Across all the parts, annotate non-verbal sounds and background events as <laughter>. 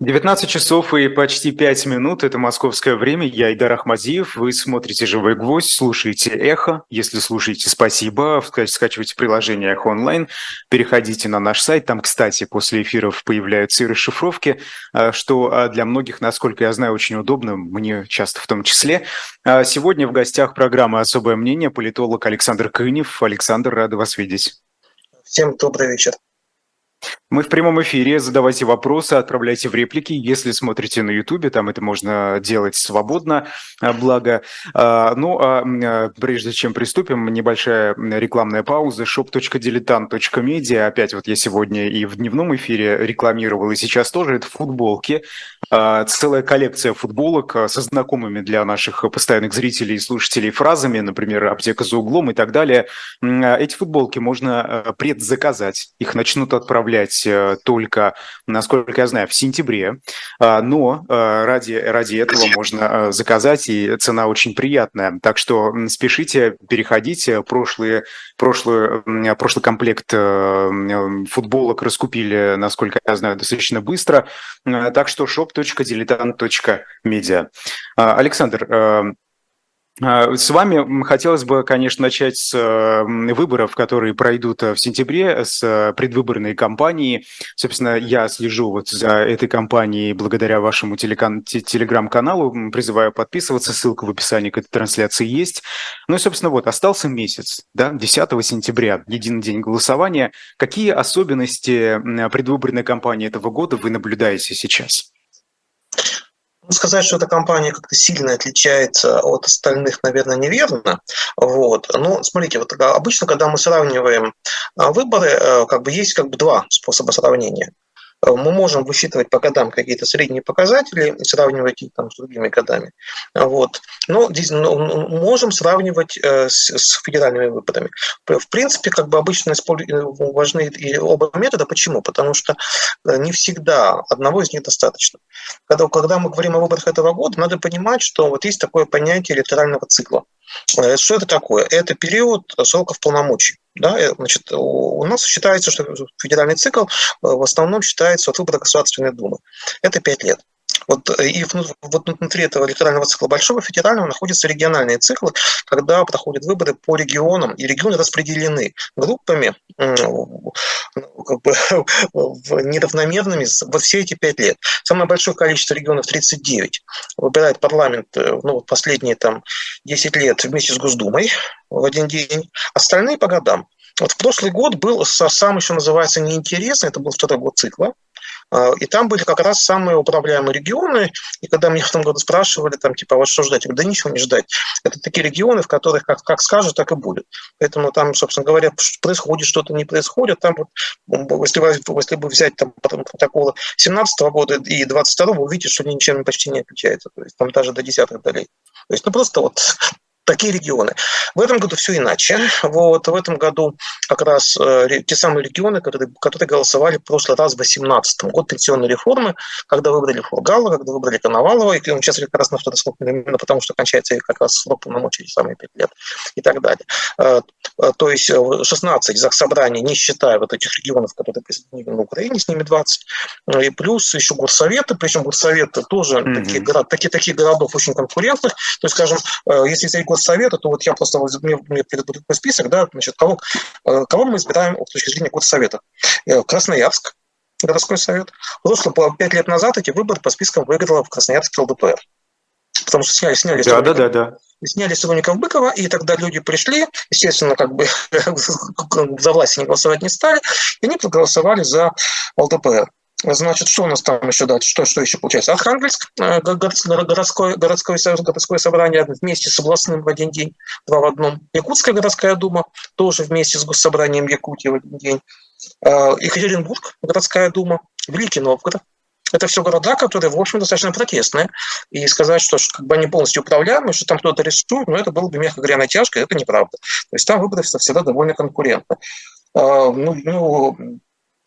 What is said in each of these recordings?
19 часов и почти 5 минут. Это московское время. Я Идар Ахмадиев. Вы смотрите «Живой гвоздь», слушаете «Эхо». Если слушаете, спасибо. Скачивайте приложение «Эхо онлайн». Переходите на наш сайт. Там, кстати, после эфиров появляются и расшифровки, а, что а, для многих, насколько я знаю, очень удобно. Мне часто в том числе. А, сегодня в гостях программы «Особое мнение» политолог Александр Кынев. Александр, рада вас видеть. Всем добрый вечер. Мы в прямом эфире. Задавайте вопросы, отправляйте в реплики. Если смотрите на Ютубе, там это можно делать свободно, а, благо. А, ну, а, а прежде чем приступим, небольшая рекламная пауза. shop.diletant.media. Опять вот я сегодня и в дневном эфире рекламировал, и сейчас тоже. Это футболки. Целая коллекция футболок со знакомыми для наших постоянных зрителей и слушателей фразами, например, «Аптека за углом» и так далее. Эти футболки можно предзаказать. Их начнут отправлять быть э, только, насколько я знаю, в сентябре, а, но э, ради, ради этого можно э, заказать, и цена очень приятная. Так что спешите, переходите. Прошлые, прошлый, прошлый комплект футболок раскупили, насколько я знаю, достаточно быстро. Так что shop.diletant.media. А, Александр, с вами хотелось бы, конечно, начать с выборов, которые пройдут э, в сентябре, с э, предвыборной кампании. Собственно, я слежу вот за этой кампанией благодаря вашему телеграм-каналу. Призываю подписываться, ссылка в описании к этой трансляции есть. Ну и, собственно, вот, остался месяц, да, 10 сентября, единый день голосования. Какие особенности предвыборной кампании этого года вы наблюдаете сейчас? Ну, сказать, что эта компания как-то сильно отличается от остальных, наверное, неверно. Вот. Но смотрите, вот обычно, когда мы сравниваем а, выборы, э, как бы есть как бы два способа сравнения. Э, мы можем высчитывать по годам какие-то средние показатели и сравнивать их там с другими годами. Вот. Но здесь ну, ну, можем сравнивать э, с, с федеральными выборами. В принципе, как бы обычно э, важны и оба метода. Почему? Потому что не всегда одного из них достаточно. Когда, когда мы говорим о выборах этого года, надо понимать, что вот есть такое понятие электорального цикла. Что это такое? Это период сроков полномочий. Да, значит, у нас считается, что федеральный цикл э, в основном считается от выбора Государственной Думы. Это пять лет. Вот, э, и вот внутри этого электорального цикла большого федерального находятся региональные циклы, когда проходят выборы по регионам, и регионы распределены группами ну, как бы, <laughs> неравномерными во все эти пять лет. Самое большое количество регионов 39 выбирает парламент ну, последние там, 10 лет вместе с Госдумой в один день, остальные по годам. Вот в прошлый год был сам еще называется неинтересный, это был второй год цикла, и там были как раз самые управляемые регионы. И когда меня в том году спрашивали, там, типа, а вот что ждать? Я говорю, да ничего не ждать. Это такие регионы, в которых как, как скажут, так и будет. Поэтому там, собственно говоря, происходит что-то, не происходит. Там вот, если, если бы взять там протоколы 17 года и 22 вы увидите, что ничем почти не отличается. То есть там даже до десятых долей. То есть, ну, просто вот такие регионы. В этом году все иначе. Вот, в этом году как раз э, те самые регионы, которые, которые голосовали в прошлый раз в 2018 год пенсионной реформы, когда выбрали Фургала, когда выбрали Коновалова, и он сейчас как раз на второй срок, именно потому что кончается как раз срок полномочий самые пять лет и так далее. Э, э, то есть 16 собраний, не считая вот этих регионов, которые присоединены на Украине, с ними 20, и плюс еще горсоветы, причем горсоветы тоже mm-hmm. такие, такие, таких городов очень конкурентных. То есть, скажем, если взять Совета, то вот я просто мне, мне перед список, да, значит, кого, э, кого мы избираем с точки зрения Совета. Э, Красноярск, городской совет. Просто пять лет назад эти выборы по спискам выиграла в Красноярске ЛДПР. Потому что сняли, сняли да, да, да, да. Сняли Сторонников Быкова, и тогда люди пришли, естественно, как бы <laughs> за власть они голосовать не стали, и они проголосовали за ЛДПР. Значит, что у нас там еще дальше? Что, что еще получается? Архангельск, э, городское, городское, городское собрание вместе с областным в один день, два в одном. Якутская городская дума тоже вместе с госсобранием Якутии в один день. Э, Екатеринбург, городская дума, Великий Новгород. Это все города, которые, в общем, достаточно протестные. И сказать, что как бы они полностью управляемые, что там кто-то рисует, но ну, это было бы, мягко говоря, натяжка, это неправда. То есть там выборы всегда довольно конкурентны. Э, ну, ну,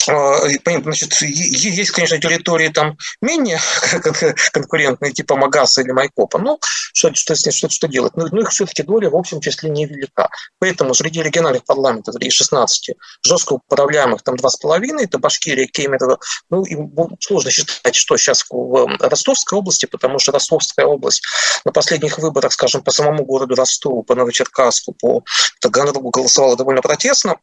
значит, есть, конечно, территории там менее <laughs> конкурентные, типа Магаса или Майкопа, но что, что, что, что делать? Ну, ну, их все-таки доля в общем числе невелика. Поэтому среди региональных парламентов, среди 16, жестко управляемых там 2,5, это Башкирия, Кемерово, ну, и сложно считать, что сейчас в Ростовской области, потому что Ростовская область на последних выборах, скажем, по самому городу Ростову, по Новочеркасску, по Таганрогу голосовала довольно протестно,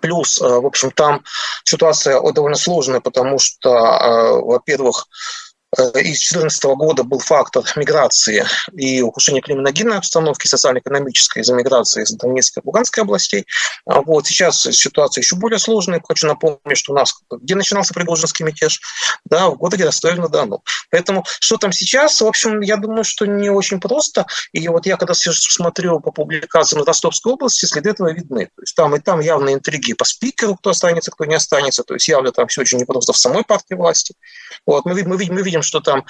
Плюс, э, в общем, там ситуация довольно сложная, потому что, э, во-первых, Э, из 2014 года был фактор миграции и ухудшения криминогенной обстановки социально-экономической из-за миграции из Донецкой и Луганской областей. А вот сейчас ситуация еще более сложная. Хочу напомнить, что у нас где начинался Пригожинский мятеж? Да, в городе Ростове-на-Дону. Поэтому что там сейчас, в общем, я думаю, что не очень просто. И вот я когда смотрю по публикациям Ростовской области, следы этого видны. То есть там и там явные интриги по спикеру, кто останется, кто не останется. То есть явно там все очень непросто в самой партии власти. Вот, мы, мы, мы видим видим, что там,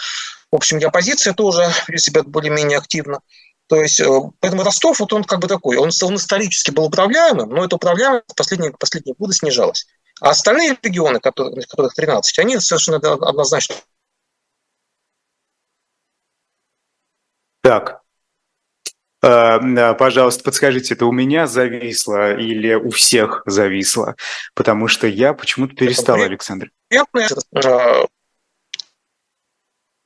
в общем, и оппозиция тоже себя более-менее активно. То есть, э, поэтому Ростов, вот он как бы такой, он, он исторически был управляемым, но это управляемость в последние, последние годы снижалась. А остальные регионы, которых, которых 13, они совершенно однозначно. Так, э, Пожалуйста, подскажите, это у меня зависло или у всех зависло? Потому что я почему-то перестал, Александр.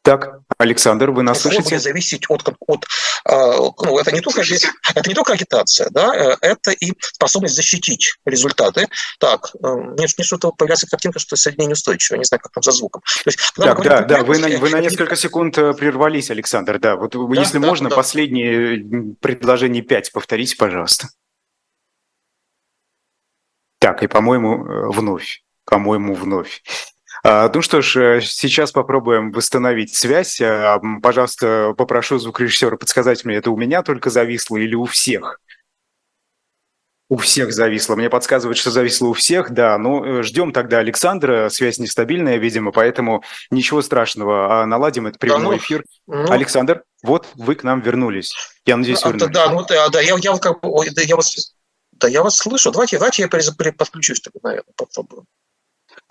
Так, Александр, вы нас слышите? будет зависеть от, от а, ну, это не только <laughs> это не только агитация, да, э, это и способность защитить результаты. Так, э, мне, мне что-то появляется картинка, что соединение неустойчиво, не знаю, как там за звуком. То есть, так, да, да, вы на, вы на несколько секунд э, прервались, Александр, да. Вот да, если да, можно, да. последние предложения пять повторите, пожалуйста. Так, и, по-моему, вновь, по-моему, вновь. А, ну что ж, э, сейчас попробуем восстановить связь. А, пожалуйста, попрошу звукорежиссера подсказать мне, это у меня только зависло или у всех? У всех зависло. Мне подсказывают, что зависло у всех, да. Ну, э, ждем тогда Александра. Связь нестабильная, видимо, поэтому ничего страшного. А наладим этот прямой да, ну, эфир. Ну, Александр, вот вы к нам вернулись. Я надеюсь, вернулись. Да, ну, да, да, я, я, как бы, да, я вас, да, я вас слышу. Давайте, давайте я подключусь, тогда, наверное, попробую.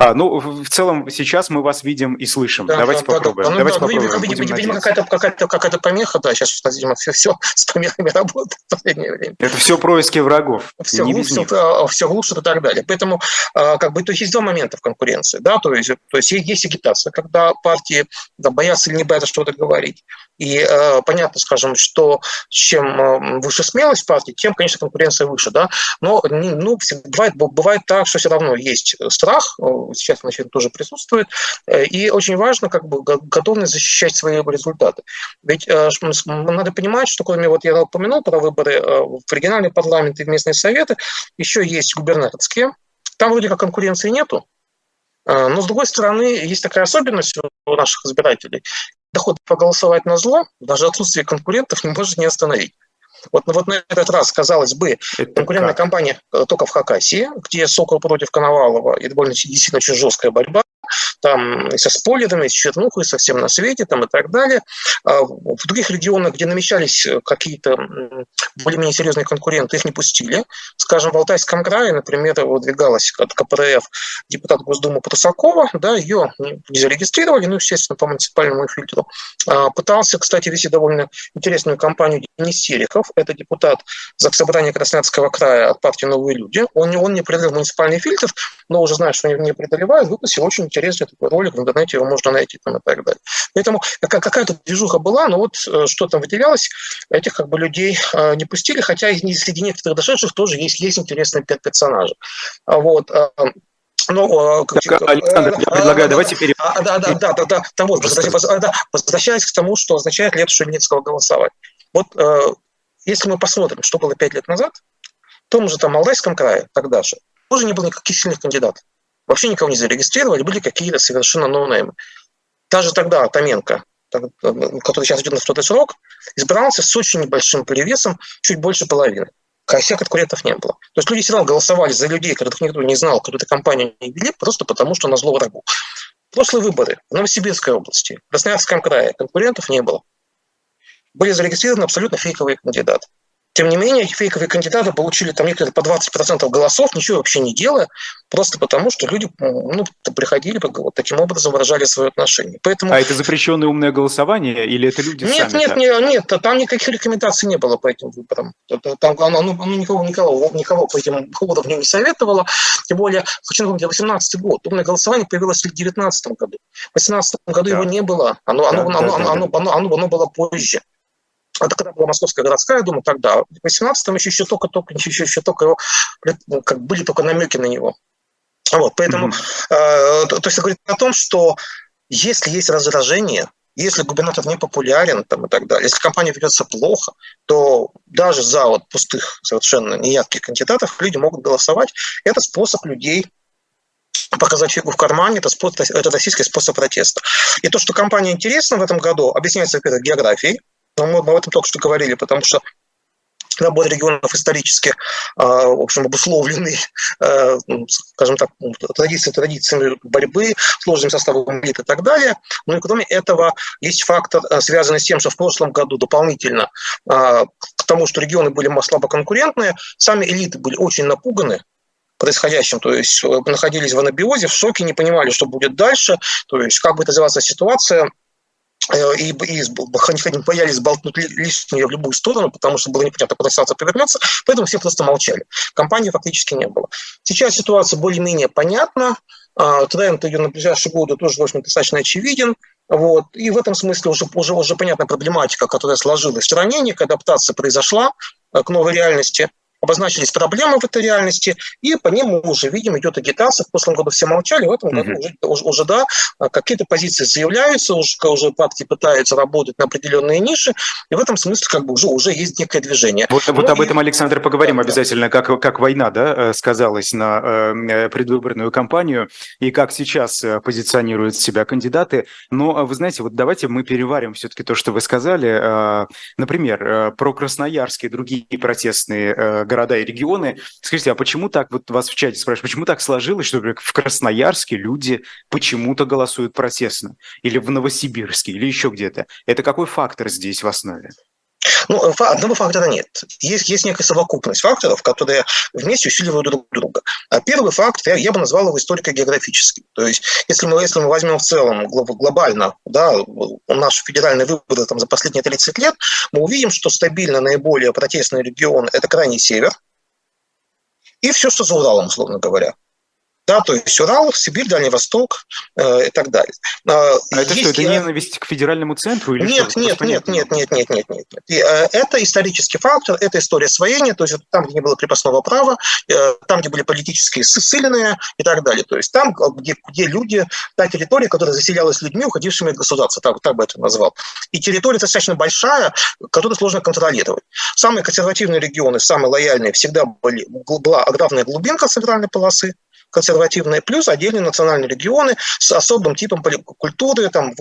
А, ну, в целом, сейчас мы вас видим и слышим. Да, Давайте да, попробуем. Да, да. Давайте ну, попробуем. Видимо, видимо, видимо какая-то какая какая помеха, да, сейчас, видимо, все, все <laughs> с помехами работает в последнее время. Это все происки врагов. Все глушит, а, все глушит и так далее. Поэтому, а, как бы, то есть, есть два момента в конкуренции, да, то есть, то есть, есть агитация, когда партии да, боятся или не боятся что-то говорить. И э, понятно, скажем, что чем выше смелость партии, тем, конечно, конкуренция выше, да. Но ну, бывает, бывает так, что все равно есть страх, сейчас значит, тоже присутствует, э, и очень важно как бы готовность защищать свои результаты. Ведь э, надо понимать, что кроме, вот я упомянул про выборы э, в региональный парламент и в местные советы, еще есть губернаторские, там вроде как конкуренции нету, но, с другой стороны, есть такая особенность у наших избирателей доход проголосовать на зло, даже отсутствие конкурентов не может не остановить. Вот, вот на этот раз, казалось бы, Это конкурентная как? компания э, только в Хакасии, где Сокол против Коновалова, и довольно действительно очень жесткая борьба там со спойлерами, с чернухой, со всем на свете там, и так далее. А в других регионах, где намечались э, какие-то более-менее серьезные конкуренты, их не пустили. Скажем, в Алтайском крае, например, выдвигалась от КПРФ депутат Госдумы Прусакова, да, ее не зарегистрировали, ну, естественно, по муниципальному фильтру. А, пытался, кстати, вести довольно интересную кампанию Денис Сериков, это депутат Заксобрания Красноярского края от партии «Новые люди». Он, он не преодолел муниципальный фильтр, но уже знает, что не преодолевают, выпустил очень интересный такой ролик, в интернете его можно найти там и так далее. Поэтому какая-то движуха была, но вот э, что там выделялось, этих как бы людей э, не пустили, хотя среди некоторых дошедших тоже есть, есть интересные персонажи. А вот, э, ну, так, Александр, я предлагаю, давайте перейдем. А, да, да, да, да, да, да, вот, возвращаясь к тому, что означает что нет голосовать. Вот если мы посмотрим, что было пять лет назад, в том же там Алтайском крае, тогда же, тоже не было никаких сильных кандидатов. Вообще никого не зарегистрировали, были какие-то совершенно ноунеймы. Даже тогда Томенко, который сейчас идет на второй срок, избрался с очень небольшим перевесом, чуть больше половины. Всех конкурентов не было. То есть люди все равно голосовали за людей, которых никто не знал, какую-то компанию не вели, просто потому что на зло врагу. Прошлые выборы в Новосибирской области, в Красноярском крае конкурентов не было. Были зарегистрированы абсолютно фейковые кандидаты. Тем не менее, фейковые кандидаты получили там некоторые по 20% голосов, ничего вообще не делая, просто потому что люди ну, приходили, вот таким образом выражали свое отношение. Поэтому... А это запрещенное умное голосование или это люди нет, сами? Нет, нет, нет, там никаких рекомендаций не было по этим выборам. Там оно, ну, никого, никого, никого по этим уровням не советовало. Тем более, хочу напомнить, 18 год. Умное голосование появилось в 2019 году. В 2018 году да. его не было. Оно, да, оно, да, оно, да, оно, да. Оно, оно, оно было позже. Это когда была Московская городская дума, тогда. В 18-м еще, еще только-только, еще, еще только его, как были только намеки на него. Вот, поэтому, mm-hmm. э, то, то есть говорит о том, что если есть раздражение, если губернатор не популярен там, и так далее, если компания ведется плохо, то даже за вот пустых, совершенно неярких кандидатов люди могут голосовать. Это способ людей показать фигу в кармане, это, способ, это российский способ протеста. И то, что компания интересна в этом году, объясняется, во-первых, географией, но мы об этом только что говорили, потому что набор регионов исторически, а, в общем, обусловленный, а, ну, скажем так, традициями, традициями борьбы, сложным составом элит и так далее. Ну и кроме этого, есть фактор, а, связанный с тем, что в прошлом году дополнительно к тому, что регионы были слабо конкурентные, сами элиты были очень напуганы происходящим, то есть э, находились в анабиозе, в шоке, не понимали, что будет дальше, то есть как будет развиваться ситуация, Э, и, и они боялись болтнуть лишнее в любую сторону, потому что было непонятно, куда ситуация повернется, поэтому все просто молчали. Компании фактически не было. Сейчас ситуация более-менее понятна, а, тренд ее на ближайшие годы тоже, в общем, достаточно очевиден. Вот. И в этом смысле уже, уже, уже понятна проблематика, которая сложилась в стране, некая адаптация произошла э, к новой реальности обозначились проблемы в этой реальности, и по ним мы уже видим, идет агитация. В прошлом году все молчали, в этом году уже, уже, уже да, какие-то позиции заявляются, уже, уже партии пытаются работать на определенные ниши, и в этом смысле как бы уже, уже есть некое движение. Вот, вот об этом, Александр, поговорим да, обязательно. Как, как война да, э, сказалась на э, предвыборную кампанию, и как сейчас э, позиционируют себя кандидаты. Но, вы знаете, вот давайте мы переварим все-таки то, что вы сказали. Например, про Красноярск и другие протестные города и регионы. Скажите, а почему так, вот вас в чате спрашивают, почему так сложилось, что, например, в Красноярске люди почему-то голосуют протестно? Или в Новосибирске, или еще где-то? Это какой фактор здесь в основе? Ну, одного фактора нет. Есть, есть некая совокупность факторов, которые вместе усиливают друг друга. А первый фактор, я, я бы назвал его историко-географический. То есть, если мы, если мы возьмем в целом глобально да, наши федеральные выборы там, за последние 30 лет, мы увидим, что стабильно наиболее протестный регион – это крайний север, и все, что за Уралом, условно говоря да, то есть Урал, Сибирь, Дальний Восток э, и так далее. А, а это что, это ненависть к федеральному центру? Или нет, нет, нет, нет, нет, нет, нет, нет, нет. И, э, это исторический фактор, это история освоения, то есть там, где не было крепостного права, э, там, где были политические ссыльные и так далее. То есть там, где, где люди, та территория, которая заселялась людьми, уходившими от государства, так, так бы это назвал. И территория достаточно большая, которую сложно контролировать. Самые консервативные регионы, самые лояльные всегда были, была аграрная глубинка центральной полосы, консервативные, плюс отдельные национальные регионы с особым типом культуры, там,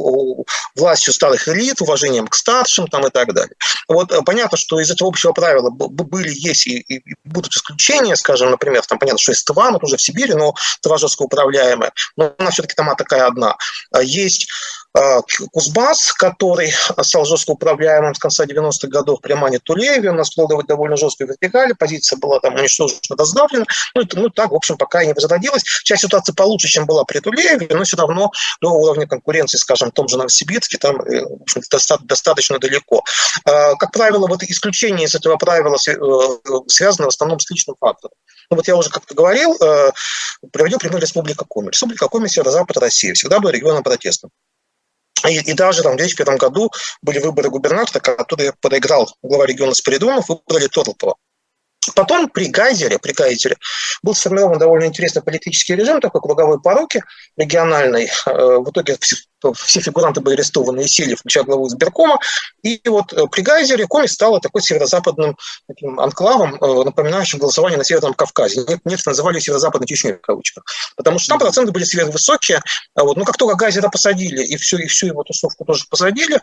властью старых элит, уважением к старшим там, и так далее. Вот э, понятно, что из этого общего правила были, есть и, и будут исключения, скажем, например, там понятно, что есть Тыва, но тоже в Сибири, но Тыва жестко управляемая, но она все-таки там такая одна. А есть Кузбасс, который стал жестко управляемым с конца 90-х годов при Мане Тулееве. У нас было довольно жесткой вертикали, позиция была там уничтожена, раздавлена. Ну, это, ну, так, в общем, пока и не возродилась. Сейчас ситуация получше, чем была при Тулееве, но все равно до уровня конкуренции, скажем, в том же Новосибирске, там э, в общем, достаточно далеко. А, как правило, вот исключение из этого правила э, связано в основном с личным фактором. Ну, вот я уже как-то говорил, э, приводил пример Республика Коми. Республика Коми – северо-запад России, всегда была регионом протестным. И, и даже там, в 2001 году были выборы губернатора, который проиграл глава региона Спиридонов, выбрали Торлопова. Потом при Гайзере, при Гайзере был сформирован довольно интересный политический режим, такой круговой пороки региональной. Э, в итоге все фигуранты были арестованы и сели, включая главу избиркома. И вот э, при Гайзере Коми стала такой северо-западным таким анклавом, э, напоминающим голосование на Северном Кавказе. Некоторые называли северо-западной Чечней в кавычках. Потому что там проценты были сверхвысокие. А вот, но как только Гайзера посадили и всю, и всю его тусовку тоже посадили,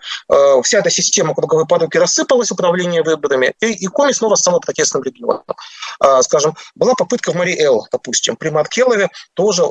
вся эта система круговой пороки рассыпалась, управление выборами, и, и Коми снова стала протестным регионом. А, скажем, была попытка в Мари Эл, допустим, при Маркелове тоже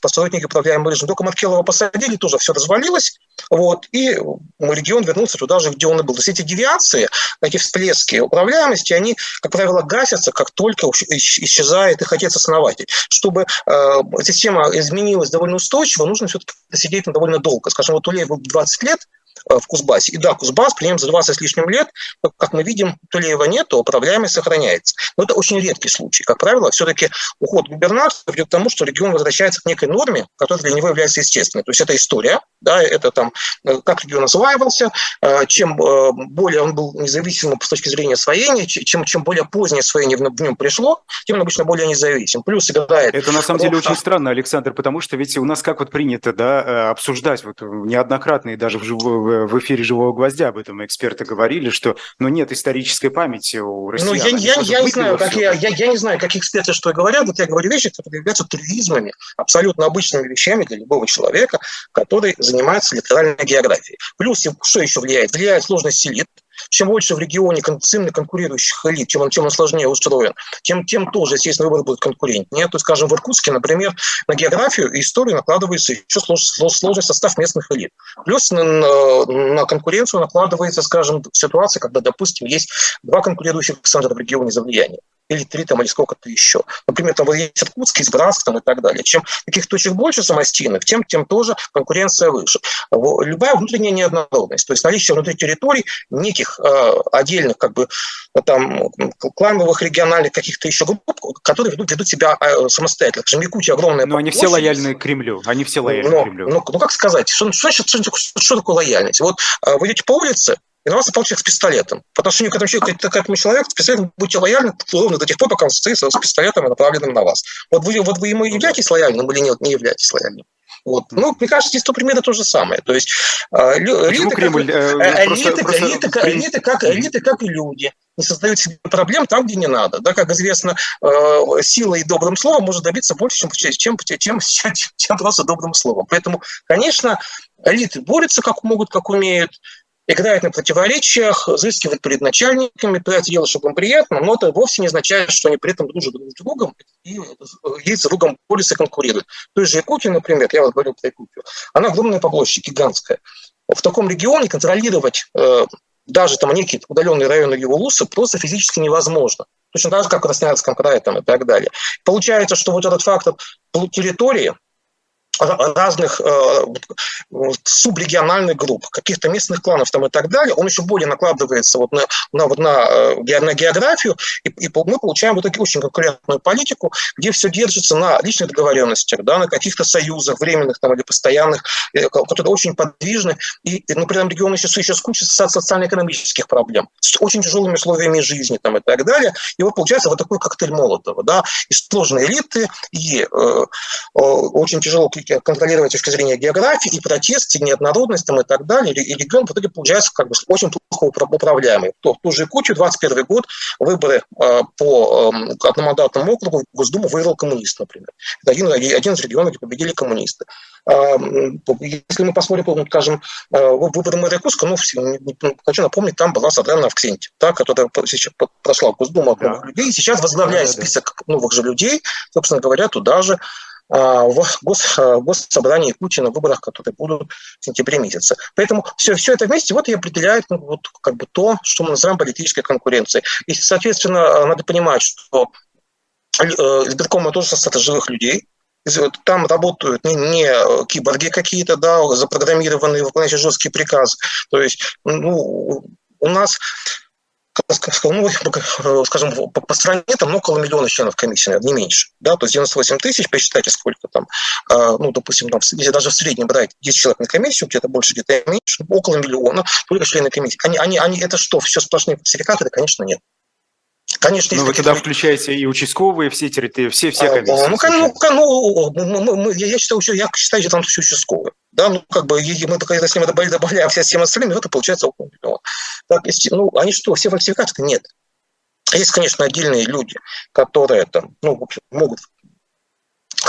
посредники управляемого режима. Только Маркелова посадили, тоже все развалилось, вот, и регион вернулся туда же, где он и был. То есть эти девиации, эти всплески управляемости, они, как правило, гасятся, как только исчезает их отец-основатель. Чтобы э, система изменилась довольно устойчиво, нужно все-таки сидеть довольно долго. Скажем, вот Улеев был 20 лет, в Кузбассе. И да, Кузбасс при нем за 20 с лишним лет, как мы видим, Тулеева нет, то управляемость сохраняется. Но это очень редкий случай. Как правило, все-таки уход губернатора ведет к тому, что регион возвращается к некой норме, которая для него является естественной. То есть это история, да, это там, э, как регион осваивался, э, чем более он был независимым с точки зрения освоения, чем, чем более позднее освоение в нем пришло, тем он обычно более независим. Плюс играет... Это на самом деле очень странно, Александр, потому что ведь у нас как вот принято да, обсуждать вот неоднократно и даже в, в эфире «Живого гвоздя» об этом эксперты говорили, что ну, нет исторической памяти у россиян. Ну, я, я, я, не знаю, как я, я, я не знаю, как эксперты что говорят, вот я говорю вещи, которые являются трюизмами, абсолютно обычными вещами для любого человека, который занимается литеральной географией. Плюс, что еще влияет? Влияет сложность элит, чем больше в регионе сильно конкурирующих элит, чем он, чем он сложнее устроен, тем, тем тоже, естественно, выбор будет конкурентнее. То есть, скажем, в Иркутске, например, на географию и историю накладывается еще сложный состав местных элит. Плюс на, на конкуренцию накладывается, скажем, ситуация, когда, допустим, есть два конкурирующих центра в регионе за влияние или три там, или сколько-то еще. Например, там вот есть Иркутск, Избранск там, и так далее. Чем таких точек больше самостийных, тем, тем тоже конкуренция выше. Любая внутренняя неоднородность, то есть наличие внутри территорий неких э, отдельных как бы там клановых, региональных каких-то еще групп, которые ведут, ведут себя э, самостоятельно. Скажем, Якутия огромная Но они все лояльны к Кремлю. Они все лояльны но, к Кремлю. Ну, ну, как сказать, что, что, что, что, что такое лояльность? Вот э, вы идете по улице, и на вас напал человек с пистолетом. По отношению к этому человеку, к этому человеку с пистолетом будьте лояльны ровно до тех пор, пока он стоит с пистолетом, направленным на вас. Вот вы, вот вы ему являетесь лояльным или нет, не являетесь лояльным? Вот. Ну, мне кажется, здесь то примерно то же самое. То есть э, элиты, Кремль, как, э, элиты, элиты, элиты, как, элиты, как и люди, не создают себе проблем там, где не надо. Да, как известно, э, силой и добрым словом может добиться больше, чем, чем, чем, чем, чем просто добрым словом. Поэтому, конечно, элиты борются как могут, как умеют, играет на противоречиях, взыскивает перед начальниками, пытается делать, чтобы им приятно, но это вовсе не означает, что они при этом дружат друг с другом и есть с другом и конкурируют. То есть же Якутия, например, я вот говорил про Якутию, она огромная по площади, гигантская. В таком регионе контролировать э, даже там некие удаленные районы его луса просто физически невозможно. Точно так же, как в Красноярском крае там, и так далее. Получается, что вот этот фактор территории, разных э, субрегиональных групп, каких-то местных кланов там и так далее, он еще более накладывается вот на, на, вот на, э, на географию, и, и мы получаем вот такую очень конкурентную политику, где все держится на личных договоренностях, да, на каких-то союзах, временных там или постоянных, э, которые очень подвижны, и, и ну, при этом регион еще, еще скучится от социально-экономических проблем, с очень тяжелыми условиями жизни там и так далее, и вот получается вот такой коктейль Молотова, да, и сложные элиты, и э, э, очень тяжело контролировать с точки зрения географии, и протест, и неоднородность там, и так далее, и регион в итоге получается как бы очень плохо управляемый. То, в ту же Якутию, 21 год, выборы э, по э, одномандатному округу Госдуму выиграл коммунист, например. Это один, один из регионов, где победили коммунисты. Э, если мы посмотрим, скажем, э, выборы мэра Якутска, ну, хочу напомнить, там была Садрана Авксентьев, та, которая сейчас прошла в Госдуму от новых да. людей, и сейчас возглавляет да, список да. новых же людей, собственно говоря, туда же в гос, а, госсобрании Якутии на выборах, которые будут в сентябре месяце. Поэтому все, все это вместе вот и определяет ну, вот, как бы то, что мы называем политической конкуренцией. И, соответственно, надо понимать, что э, избиркомы тоже состав живых людей, там работают не, не киборги какие-то, да, запрограммированные, выполняющие жесткие приказы. То есть, ну, у нас ну, э, скажем, по, по стране там около миллиона членов комиссии, наверное, не меньше. Да? То есть 98 тысяч, посчитайте, сколько там, а, ну, допустим, там, если даже в среднем брать 10 человек на комиссию, где-то больше, где-то меньше, около миллиона, только члены комиссии. Они, они, они, это что, все сплошные фальсификаты? Да, конечно, нет. Конечно, Но вы тогда включаете и участковые, все территории, все, все комиссии. А, ну, ну, ну, ну, мы, я считаю, что я считаю, что там все участковые. Да, ну, как бы, мы только если мы добавляем все всем остальным, это получается около миллиона. Так, если, ну, они что, все фальсификаты? Нет. Есть, конечно, отдельные люди, которые там, ну, в общем, могут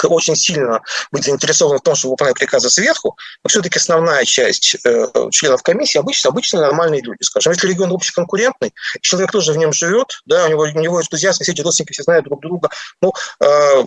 очень сильно быть заинтересованы в том, чтобы выполнять приказы сверху, но все-таки основная часть э, членов комиссии обычно, обычно нормальные люди. Скажем, если регион общеконкурентный, человек тоже в нем живет, да, у него, у него энтузиазм, все эти родственники все знают друг друга. Ну, э,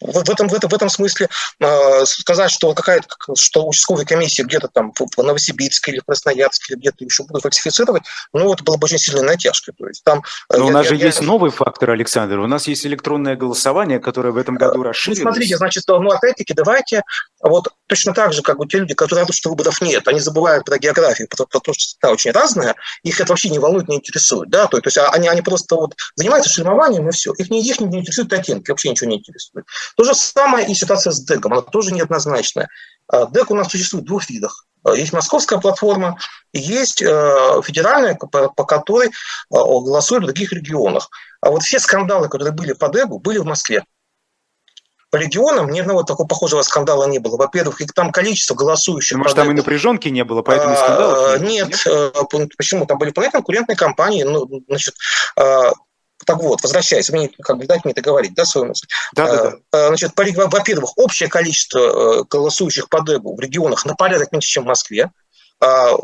в, этом, в, этом, в этом смысле э, сказать, что какая-то, что участковые комиссии где-то там в Новосибирске или в Красноярске, где-то еще будут фальсифицировать, ну, это было бы очень сильной натяжкой. То есть там... Э, Но я, у нас я, же я, есть я... новый фактор, Александр. У нас есть электронное голосование, которое в этом году э, расширилось. Смотрите, значит, ну, опять-таки, давайте вот точно так же, как бы те люди, которые рады, что выборов нет, они забывают про географию, про то, что страна очень разная, их это вообще не волнует, не интересует. Да? То, то есть они, они просто вот занимаются шельмованием, и все. Их не, их не интересует оттенки, вообще ничего не интересует. То же самое и ситуация с ДЭКом, она тоже неоднозначная. А, ДЭК у нас существует в двух видах. А, есть московская платформа, есть э, федеральная, по, которой голосуют в других регионах. А вот все скандалы, которые были по ДЭГу, были в Москве по регионам ни одного такого похожего скандала не было. Во-первых, их там количество голосующих... Может, там и напряженки не было, поэтому скандалов нет? Нет. Э, почему? Там были вполне конкурентные компании. Ну, значит, э, так вот, возвращаясь, вы как бы дать мне это говорить, да, свою мысль? Да, да, да. Э, значит, во-первых, общее количество голосующих по ДЭГу в регионах на порядок меньше, чем в Москве. А,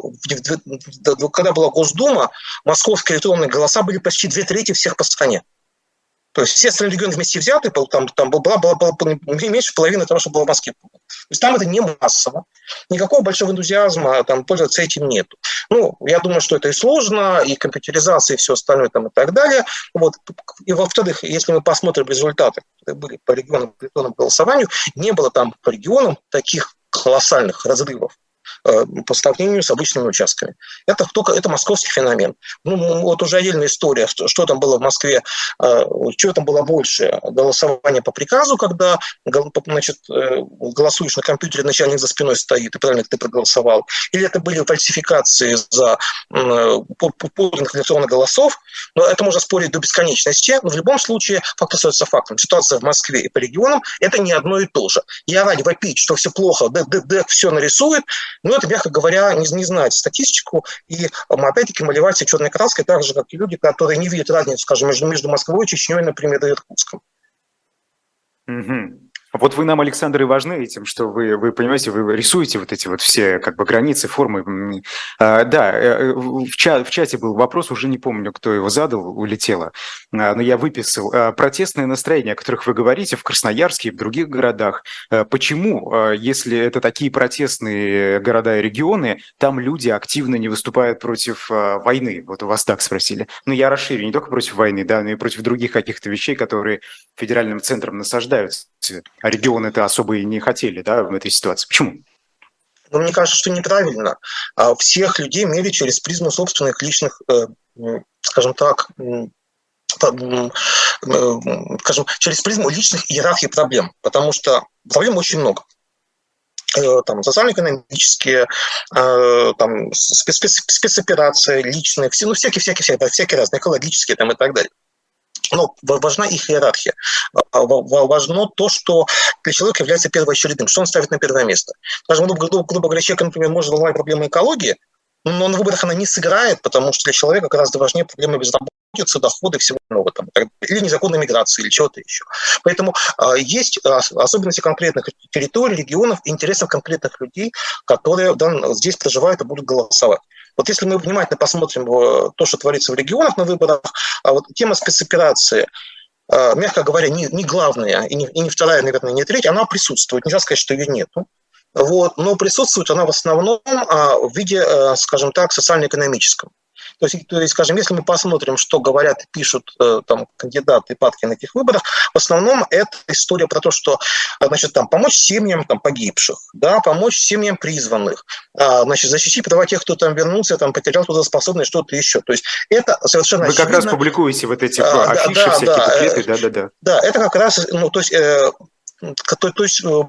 когда была Госдума, московские электронные голоса были почти две трети всех по стране. То есть все остальные регионы вместе взяты, там, там была, была, была, меньше половины того, что было в Москве. То есть там это не массово. Никакого большого энтузиазма там, пользоваться этим нет. Ну, я думаю, что это и сложно, и компьютеризация, и все остальное там, и так далее. Вот. И во-вторых, если мы посмотрим результаты, которые были по регионам, по регионам голосованию, не было там по регионам таких колоссальных разрывов по сравнению с обычными участками. Это только это московский феномен. Ну, вот уже отдельная история, что, что там было в Москве, э, чего там было больше. Голосование по приказу, когда значит, э, голосуешь на компьютере, начальник за спиной стоит, и правильно ты проголосовал. Или это были фальсификации за подлинных электронных голосов. Но это можно спорить до бесконечности. Но в любом случае факт остается фактом. Ситуация в Москве и по регионам – это не одно и то же. И орать, вопить, что все плохо, ДД все нарисует, ну, это, мягко говоря, не, не знать статистику и, опять-таки, малевать черной краской, так же, как и люди, которые не видят разницу, скажем, между, между Москвой, Чечней, например, и Иркутском. Угу. Вот вы нам, Александр, и важны этим, что вы, вы понимаете, вы рисуете вот эти вот все как бы границы, формы. А, да, э, в, чат, в чате был вопрос, уже не помню, кто его задал, улетело, а, но я выписал. А, протестные настроения, о которых вы говорите в Красноярске и в других городах. А, почему, если это такие протестные города и регионы, там люди активно не выступают против войны? Вот у вас так спросили. Ну, я расширю, не только против войны, да, но и против других каких-то вещей, которые федеральным центром насаждаются а регионы это особо и не хотели да, в этой ситуации. Почему? Ну, мне кажется, что неправильно. А всех людей мерить через призму собственных личных, э, скажем так, э, скажем, через призму личных иерархий проблем, потому что проблем очень много э, там, социально-экономические, там, спецоперации личные, все, ну, всякие, всякие, всякие, всякие разные, экологические там, и так далее но важна их иерархия. А, важно то, что для человека является первоочередным, что он ставит на первое место. Скажем, грубо, грубо говоря, человек, например, может волновать проблемы экологии, но на выборах она не сыграет, потому что для человека гораздо важнее проблемы безработицы, доходы, всего нового там, или незаконной миграции, или чего-то еще. Поэтому э, есть особенности конкретных территорий, регионов, интересов конкретных людей, которые да, здесь проживают и будут голосовать. Вот если мы внимательно посмотрим э, то, что творится в регионах на выборах, а вот тема спецоперации, э, мягко говоря, не, не главная, и не, и не вторая, наверное, не третья, она присутствует. Нельзя сказать, что ее нет. Вот, но присутствует она в основном а, в виде, э, скажем так, социально-экономическом. То есть, то есть, скажем, если мы посмотрим, что говорят и пишут э, там, кандидаты партии на этих выборах, в основном это история про то, что значит, там, помочь семьям там, погибших, да, помочь семьям призванных, а, значит, защитить права тех, кто там вернулся, там, потерял трудоспособность, что-то еще. То есть это совершенно Вы очевидно. как раз публикуете вот эти а, афиши, да, всякие да, буклеты, да-да-да. Да, это как раз, ну, то есть э, то, то есть э,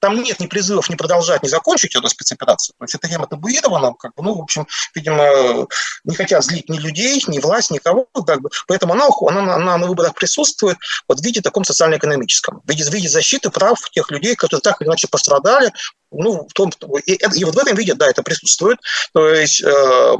там нет ни призывов не продолжать, не закончить эту спецоперацию. То есть эта тема табуирована, как бы, ну, в общем, видимо, не хотят злить ни людей, ни власть, никого, как бы. поэтому она, она, она на выборах присутствует вот в виде таком социально-экономическом, в виде, в виде защиты прав тех людей, которые так или иначе пострадали, ну, в том, и, и вот в этом виде, да, это присутствует. То есть э,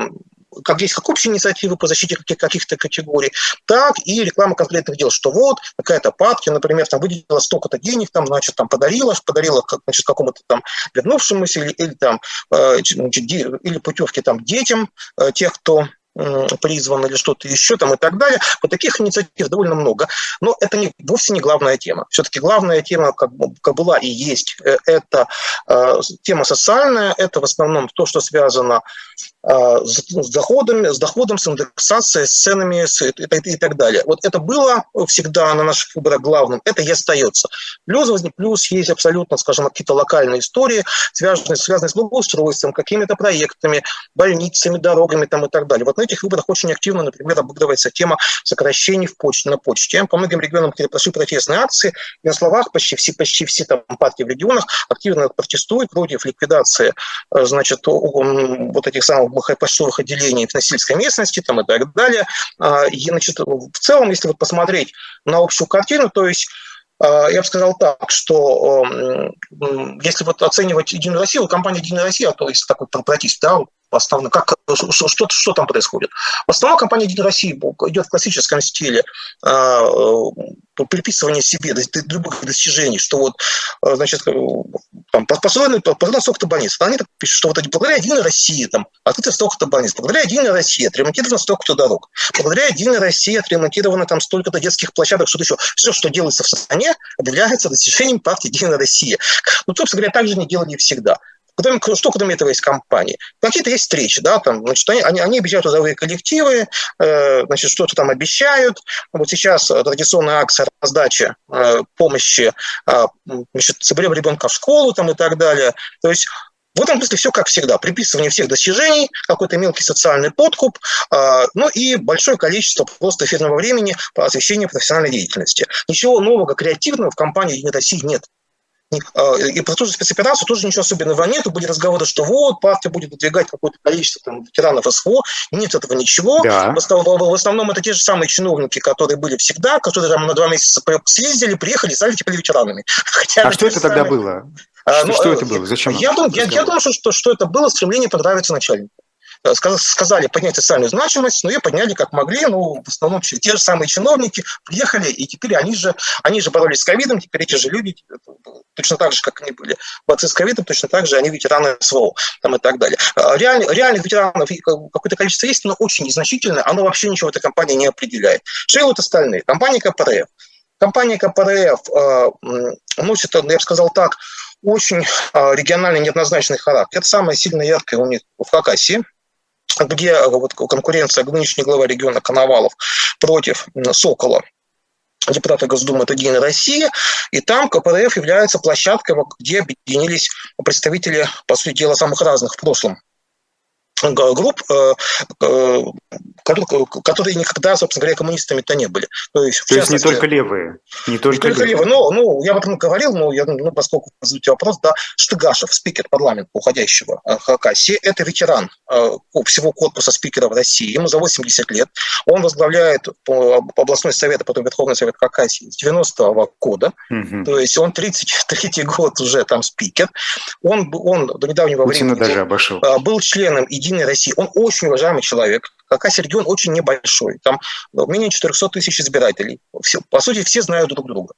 как есть как общие инициативы по защите каких-то категорий, так и реклама конкретных дел, что вот какая-то партия, например, там выделила столько-то денег, там, значит, там подарила, подарила значит, какому-то там вернувшемуся или, или там, значит, или путевки там детям тех, кто призван или что-то еще там и так далее. Вот таких инициатив довольно много. Но это не, вовсе не главная тема. Все-таки главная тема, как, как была и есть, э, это э, тема социальная, это в основном то, что связано э, с, с доходами, с доходом, с индексацией, с ценами с, и, и, и так далее. Вот это было всегда на наших выборах главным, это и остается. Плюс, плюс есть абсолютно, скажем, какие-то локальные истории, связанные, связанные с благоустройством, какими-то проектами, больницами, дорогами там, и так далее. Вот этих выборах очень активно, например, обыгрывается тема сокращений в почте, на почте. По многим регионам прошли протестные акции, и на словах почти все, почти все там партии в регионах активно протестуют против ликвидации э, значит, вот этих самых почтовых отделений в сельской местности там, и так далее. А, и, значит, в целом, если вот посмотреть на общую картину, то есть а, я бы сказал так, что если вот оценивать Единую Россию, компания Единая Россия, то есть такой корпоратист, да, основном, как, что, что, что там происходит. В основном компания «Единая Россия» идет в классическом стиле э, переписывания себе любых достижений, что вот, э, значит, э, там, построено, построено столько-то больниц. Они так пишут, что вот благодаря «Единой России» там, открыто столько-то больниц, благодаря «Единой России» отремонтировано столько-то дорог, благодаря «Единой России» отремонтировано там столько-то детских площадок, что-то еще. Все, что делается в стране, объявляется достижением партии «Единая Россия». Ну, собственно говоря, так же не делали всегда. Кроме, что кроме этого есть компании? Какие-то есть встречи, да, там, значит, они, они, они обещают трудовые коллективы, э, значит, что-то там обещают. Вот сейчас традиционная акция раздачи э, помощи, э, значит, соберем ребенка в школу там и так далее. То есть в этом смысле все как всегда. Приписывание всех достижений, какой-то мелкий социальный подкуп, э, ну и большое количество просто эфирного времени по освещению профессиональной деятельности. Ничего нового, креативного в компании «Единой России» нет. А, и про ту же спецоперацию тоже ничего особенного нет. Были разговоры, что вот, партия будет выдвигать какое-то количество там, ветеранов СВО. Нет этого ничего. Да. В, основном, в основном это те же самые чиновники, которые были всегда, которые там на два месяца съездили, приехали стали теперь ветеранами. <laughs> Хотя а что это самые... тогда было? А, что, ну, что это было? Зачем? Я, я, я думаю, что, что это было стремление понравиться начальнику. Э, сказали поднять социальную значимость, но ее подняли как могли, ну, в основном те же самые чиновники приехали, и теперь они же, они же боролись с ковидом, теперь эти же люди, точно так же, как они были борцы с ковидом, точно так же они ветераны СВО там, и так далее. Э, реаль, реальных ветеранов какое-то количество есть, но очень незначительное, оно вообще ничего этой компании не определяет. Что делают остальные? Компания КПРФ. Компания КПРФ э, носит, я бы сказал так, очень региональный неоднозначный характер. Это самое сильное яркое у них в Хакасии где э, вот, конкуренция нынешний глава региона Коновалов против Сокола, депутата Госдумы от «Единой России», и там КПРФ является площадкой, где объединились представители, по сути дела, самых разных в прошлом групп, э, э, которые никогда, собственно говоря, коммунистами-то не были. То есть, То есть не только левые. Не только, не только левые. Ну, ну, я об этом говорил, но я, ну, поскольку задайте вопрос, да, Штыгашев, спикер парламента уходящего э, Хакасии, это ветеран всего корпуса спикеров России. Ему за 80 лет. Он возглавляет областной совет, а потом Верховный совет Хакасии с 90-го года. Угу. То есть он 33 год уже там спикер. Он, он до недавнего Путина времени даже обошел. был членом Единой Единой России. Он очень уважаемый человек. Хакасия регион очень небольшой. Там ну, менее 400 тысяч избирателей. Все, по сути, все знают друг друга.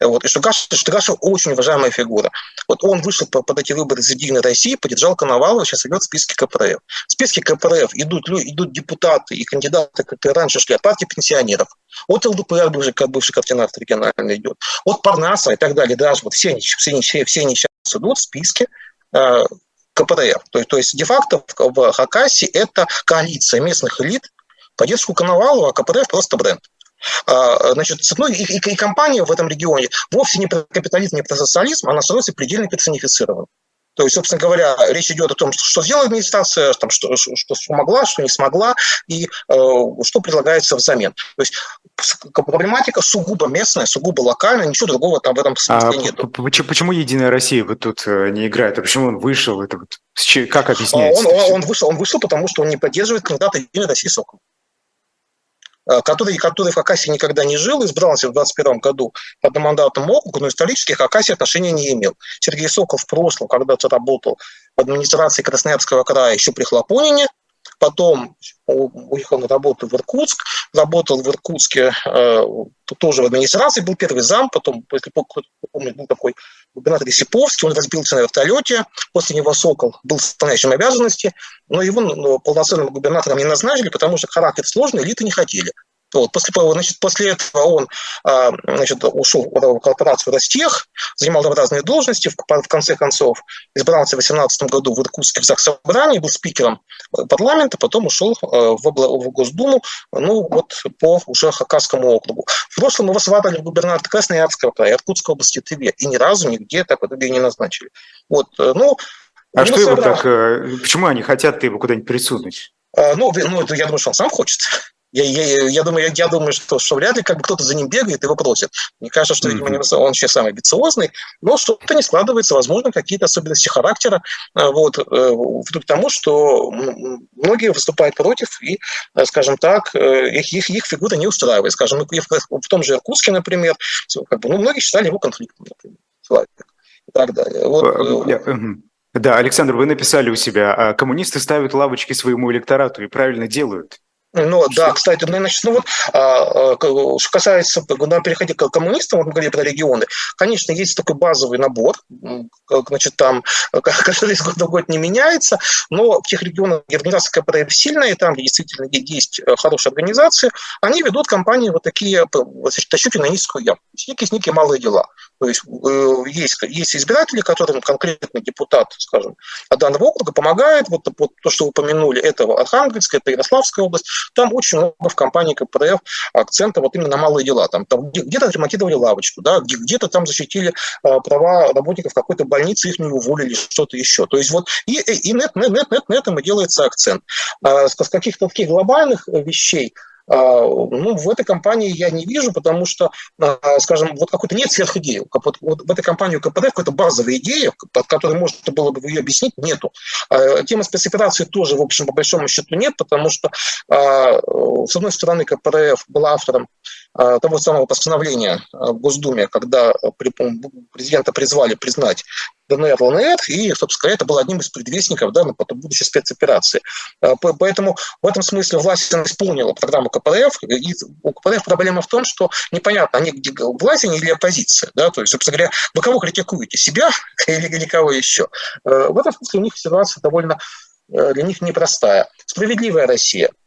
Вот. И Штыгашев, Штыгашев очень уважаемая фигура. Вот он вышел под эти выборы из Единой России, поддержал Коновалова, сейчас идет в списке КПРФ. В списке КПРФ идут, идут депутаты и кандидаты, которые раньше шли от партии пенсионеров. От ЛДПР, бывший, бывший координатор региональный идет. От Парнаса и так далее. Даже вот все, все, все, все они сейчас идут в списке э, КПРФ. То есть, то есть де-факто в Хакасии это коалиция местных элит поддержку Коновалова, а КПРФ просто бренд. А, значит, ну, и, и, и компания в этом регионе вовсе не про капитализм, не про социализм, она становится предельно персонифицированной. То есть, собственно говоря, речь идет о том, что сделала администрация, там, что, что смогла, что не смогла, и э, что предлагается взамен. То есть проблематика сугубо местная, сугубо локальная, ничего другого там в этом смысле а нет. Почему Единая Россия вот тут э, не играет? А почему он вышел? Это вот, как объясняется? Он, он, вышел, он вышел, потому что он не поддерживает кандидата Единой России Сокол. Э, который, который в Хакасии никогда не жил, избрался в 2021 году под одномандатным округу, но исторически Хакасии отношения не имел. Сергей Сокол в прошлом когда-то работал в администрации Красноярского края еще при Хлопонине, потом уехал на работу в Иркутск, работал в Иркутске э, тоже в администрации, был первый зам, потом, если помню, был такой губернатор Исиповский, он разбился на вертолете, после него Сокол был исполняющим обязанности, но его ну, полноценным губернатором не назначили, потому что характер сложный, элиты не хотели. Вот. После, значит, после этого он а, значит, ушел в корпорацию «Ростех», занимал разные должности, в конце концов избрался в 2018 году в Иркутске в Заксобрании, был спикером парламента, потом ушел э, в, в Госдуму, ну вот по уже Хакасскому округу. В прошлом его сватали в губернатор Красноярского края, Иркутской области ТВ, и ни разу нигде так вот не назначили. Вот, э, ну, а что его так, э, почему они хотят его куда-нибудь присунуть? Ну, ну, я думаю, что он сам хочет. Я, я, я, думаю, я, я думаю, что, что вряд ли как бы кто-то за ним бегает и его просит. Мне кажется, что, видимо, mm-hmm. он сейчас самый амбициозный, но что-то не складывается, возможно, какие-то особенности характера, э, вот, ввиду к тому, что многие выступают против, и, э, скажем так, э, их, их, их фигура не устраивает. Скажем, в том же Иркутске, например, как бы, ну, многие считали его конфликтом, например, человек и так далее. Вот, да, Александр, вы написали у себя, «А коммунисты ставят лавочки своему электорату и правильно делают. Ну, да, кстати, ну, значит, ну вот, а, а, что касается, когда переходить к коммунистам, вот мы говорили про регионы, конечно, есть такой базовый набор, значит, там <laughs> каждый из года в год не меняется, но в тех регионах, где организация КПРФ сильная, и там, действительно есть э, хорошие организации, они ведут кампании вот такие, тащите на низкую яму. Некие, некие малые дела. То есть э, есть, есть избиратели, которым конкретный депутат, скажем, данного округа помогает, вот, вот то, что вы упомянули, это Архангельская, это Ярославская область, там очень много в компании КПРФ акцента вот именно на малые дела. Там, там где-то отремонтировали лавочку, да, где-то там защитили э, права работников какой-то больницы, их не уволили, что-то еще. То есть вот и, и нет, нет, нет, нет, на этом и делается акцент. А, с каких-то таких глобальных вещей а, ну, в этой компании я не вижу, потому что, а, скажем, вот какой-то нет сверхидеи. Вот, в этой компании КПД какой-то базовой идеи, под которой можно было бы ее объяснить, нету. А, тема спецоперации тоже, в общем, по большому счету нет, потому что, с одной стороны, КПРФ была автором того самого постановления в Госдуме, когда президента призвали признать ДНР, ЛНР, и, собственно, это было одним из предвестников да, потом будущей спецоперации. А, поэтому в этом смысле власть исполнила программу КПРФ, и у КПРФ проблема в том, что непонятно, они где власть или оппозиция. Да? То есть, собственно говоря, вы кого критикуете, себя <laughs> или, или кого еще? А, в этом смысле у них ситуация довольно э, для них непростая. Справедливая Россия –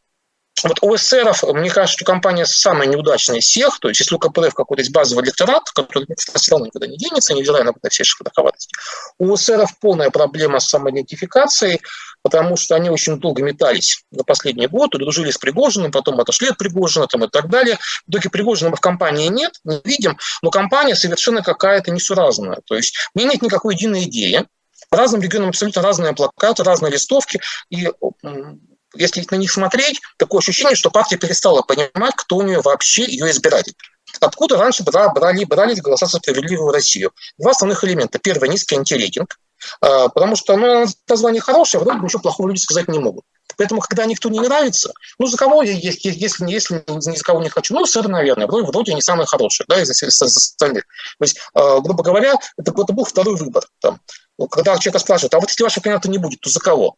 вот у эсеров, мне кажется, что компания самая неудачная из всех. То есть, если у КПРФ какой-то есть базовый электорат, который все равно никуда не денется, невзирая на, все широковатости, у эсеров полная проблема с самоидентификацией, потому что они очень долго метались за последний год, дружили с Пригожиным, потом отошли от Пригожина там, и так далее. В итоге Пригожина в компании нет, не видим, но компания совершенно какая-то несуразная. То есть, у меня нет никакой единой идеи, разным регионам абсолютно разные плакаты, разные листовки, и если на них смотреть, такое ощущение, что партия перестала понимать, кто у нее вообще ее избиратель. Откуда раньше брали, брались голоса за справедливую Россию? Два основных элемента. Первый – низкий антирейтинг, а, потому что ну, название хорошее, вроде ничего плохого люди сказать не могут. Поэтому, когда никто не нравится, ну, за кого я, если, если, если ни за кого не хочу, ну, сэр, наверное, вроде, вроде они самые хорошие, да, из, из, из остальных. То есть, э, грубо говоря, это, это был второй выбор. Там. Когда человека спрашивают, а вот если вашего кандидата не будет, то за кого?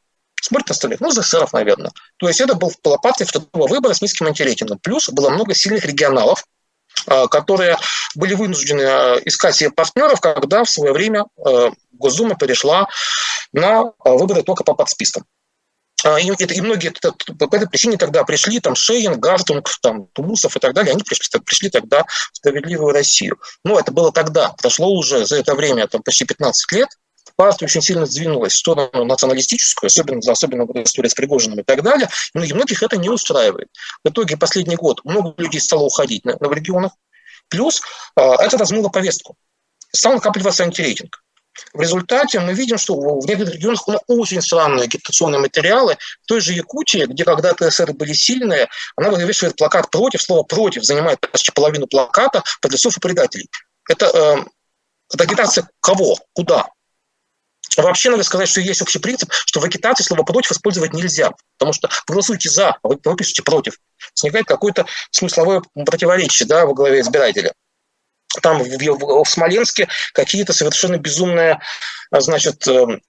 На остальных, ну, за эсеров, наверное. То есть это был лопаткой второго выбора с низким антирейтингом. Плюс было много сильных регионалов, а, которые были вынуждены а, искать себе партнеров, когда в свое время а, Госдума перешла на выборы только по подспискам. И, и многие по этой причине тогда пришли, там, Шейн, Гартунг, там, Тумусов и так далее, они пришли, пришли тогда в справедливую Россию. Но это было тогда, прошло уже за это время там, почти 15 лет, партия очень сильно сдвинулась в сторону националистическую, особенно, особенно в истории с Пригожиным и так далее, и многих это не устраивает. В итоге последний год много людей стало уходить на, на в регионах, плюс э, это размыло повестку. Стал накапливаться антирейтинг. В результате мы видим, что в некоторых регионах ну, очень странные агитационные материалы. В той же Якутии, где когда-то СССР были сильные, она вывешивает плакат «против». Слово «против» занимает почти половину плаката подлецов и предателей. Это, э, это агитация кого? Куда? Вообще надо сказать, что есть общий принцип, что в агитации слово «против» использовать нельзя, потому что голосуйте «за», а вы, вы пишете «против». Возникает какое-то смысловое противоречие да, в голове избирателя. Там в, в, в Смоленске какие-то совершенно безумные значит, эм,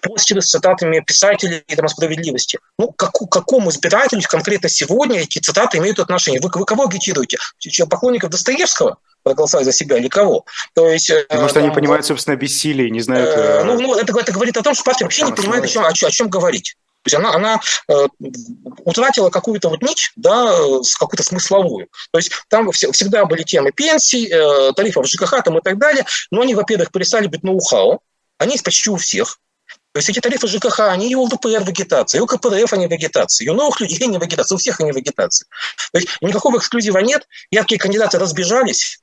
постеры с цитатами писателей там, о справедливости. Ну, как, какому избирателю конкретно сегодня эти цитаты имеют отношение? Вы, вы кого агитируете? Поклонников Достоевского? проголосовать за себя или кого. То есть, э, Потому что там, они понимают, собственно, бессилие, не знают... Э, ну, ну это, это говорит о том, что партия вообще не понимает, о чем, о, чем, о чем говорить. То есть она, она э, утратила какую-то вот нить, да, какую-то смысловую. То есть там всегда были темы пенсий, э, тарифов ЖКХ там и так далее, но они, во-первых, перестали быть ноу-хау, они есть почти у всех. То есть эти тарифы ЖКХ, они и у ЛДПР вегетации, и у КПРФ они вегетации, и у новых людей они вегетации, у всех они вегетации. То есть никакого эксклюзива нет, яркие кандидаты разбежались,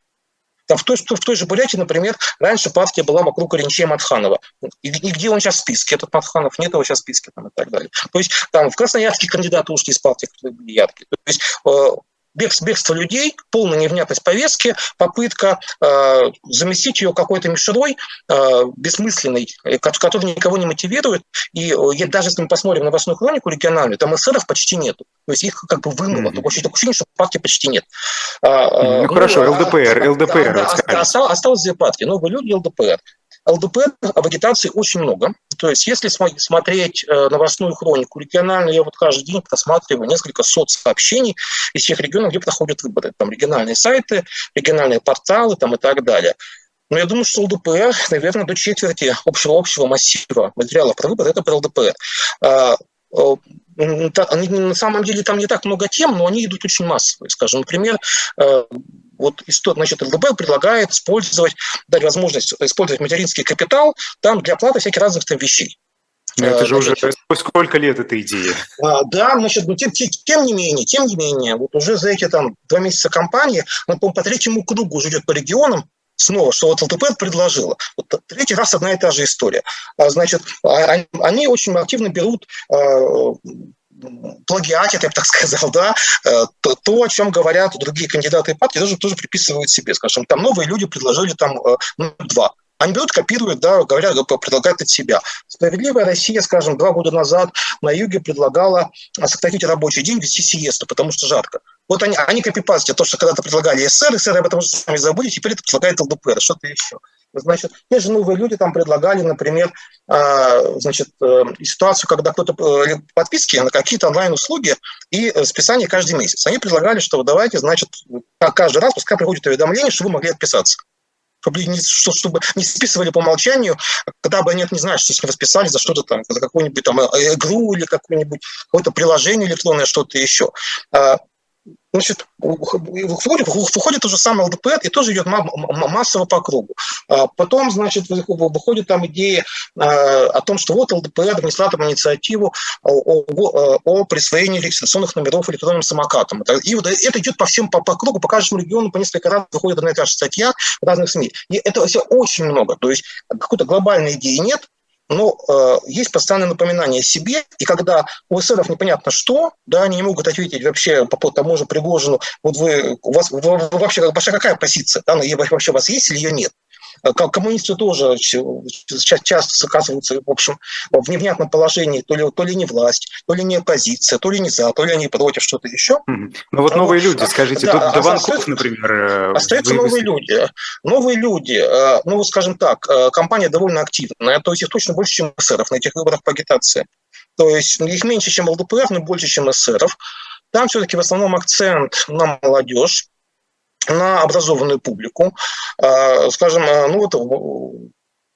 там в той, в той же Бурятии, например, раньше партия была вокруг Оренчея Матханова. И, и где он сейчас в списке? Этот Матханов, нет его сейчас в списке там, и так далее. То есть там в Красноярске кандидаты ушли из партии, которые были яркие. То есть э, бегство людей, полная невнятность повестки, попытка э, заместить ее какой-то мишерой э, бессмысленной, э, который никого не мотивирует. И э, даже если мы посмотрим новостную хронику региональную, там эсеров почти нету. То есть их как бы вымыло. Mm-hmm. Такое ощущение, что партии почти нет. А, ну, ну хорошо, ЛДПР, ЛДПР. Да, да, осталось две партии. Новые люди, ЛДПр. ЛДПР в агитации очень много. То есть если смотреть э, новостную хронику региональную, я вот каждый день просматриваю несколько сот сообщений из всех регионов, где проходят выборы. Там региональные сайты, региональные порталы там, и так далее. Но я думаю, что ЛДПР, наверное, до четверти общего общего массива материалов про выборы – это про ЛДПР. А, они, на самом деле там не так много тем, но они идут очень массовые. Скажем, например, э, вот значит, ЛДБ предлагает использовать, дать возможность использовать материнский капитал там для оплаты всяких разных там вещей. Но это же значит, уже сколько лет эта идея? А, да, значит, ну, тем, тем не менее, тем не менее, вот уже за эти там два месяца кампании, мы, по, по третьему кругу уже идет по регионам, снова, что вот ЛТП предложила. Вот третий раз одна и та же история. А, значит, а, они очень активно берут плагиатит, я бы так сказал, да, э, то, то, о чем говорят другие кандидаты и партии, тоже, тоже приписывают себе. Скажем, там новые люди предложили там э, ну. Они берут, копируют, да, говорят, предлагают от себя. Справедливая Россия, скажем, два года назад на юге предлагала сократить рабочий день, вести сиесту, потому что жарко. Вот они, они копипастят то, что когда-то предлагали СССР, СССР об этом же сами забыли, теперь это предлагает ЛДПР, что-то еще. Значит, те же новые люди там предлагали, например, а, значит, э, ситуацию, когда кто-то э, подписки на какие-то онлайн-услуги и э, списание каждый месяц. Они предлагали, что давайте, значит, каждый раз пускай приходит уведомление, что вы могли отписаться чтобы не, чтобы не списывали по умолчанию, когда бы нет, не знаю, что с него списали за что-то там, за какую-нибудь там игру или какое-нибудь какое-то приложение электронное, что-то еще. Значит, выходит, выходит то же самое ЛДПР и тоже идет массово по кругу. А потом, значит, выходит там идея а, о том, что вот ЛДПР внесла там инициативу о, о, о присвоении регистрационных номеров электронным самокатам. И вот это идет по всем по, по кругу, по каждому региону по несколько раз выходит одна и та же статья в разных СМИ. И это все очень много. То есть какой-то глобальной идеи нет, но э, есть постоянное напоминание о себе, и когда у эсеров непонятно что, да, они не могут ответить вообще по, по тому же Пригожину, вот вы, у вас вы, вообще ваша какая позиция, да, вообще у вас есть или ее нет. Э, коммунисты тоже часто оказываются, в общем, в невнятном положении, то ли, то ли не власть, то ли не оппозиция, то ли не за, то ли они против, что-то еще. Ну вот новые вот. люди, скажите, да, тут Дованков, например... Э, остаются вы... новые люди. Новые люди, э, ну вот скажем так, компания довольно активная, то есть их точно больше, чем эсеров на этих выборах по агитации. То есть их меньше, чем ЛДПР, но больше, чем эсеров. Там все-таки в основном акцент на молодежь, на образованную публику. А, скажем, а, ну вот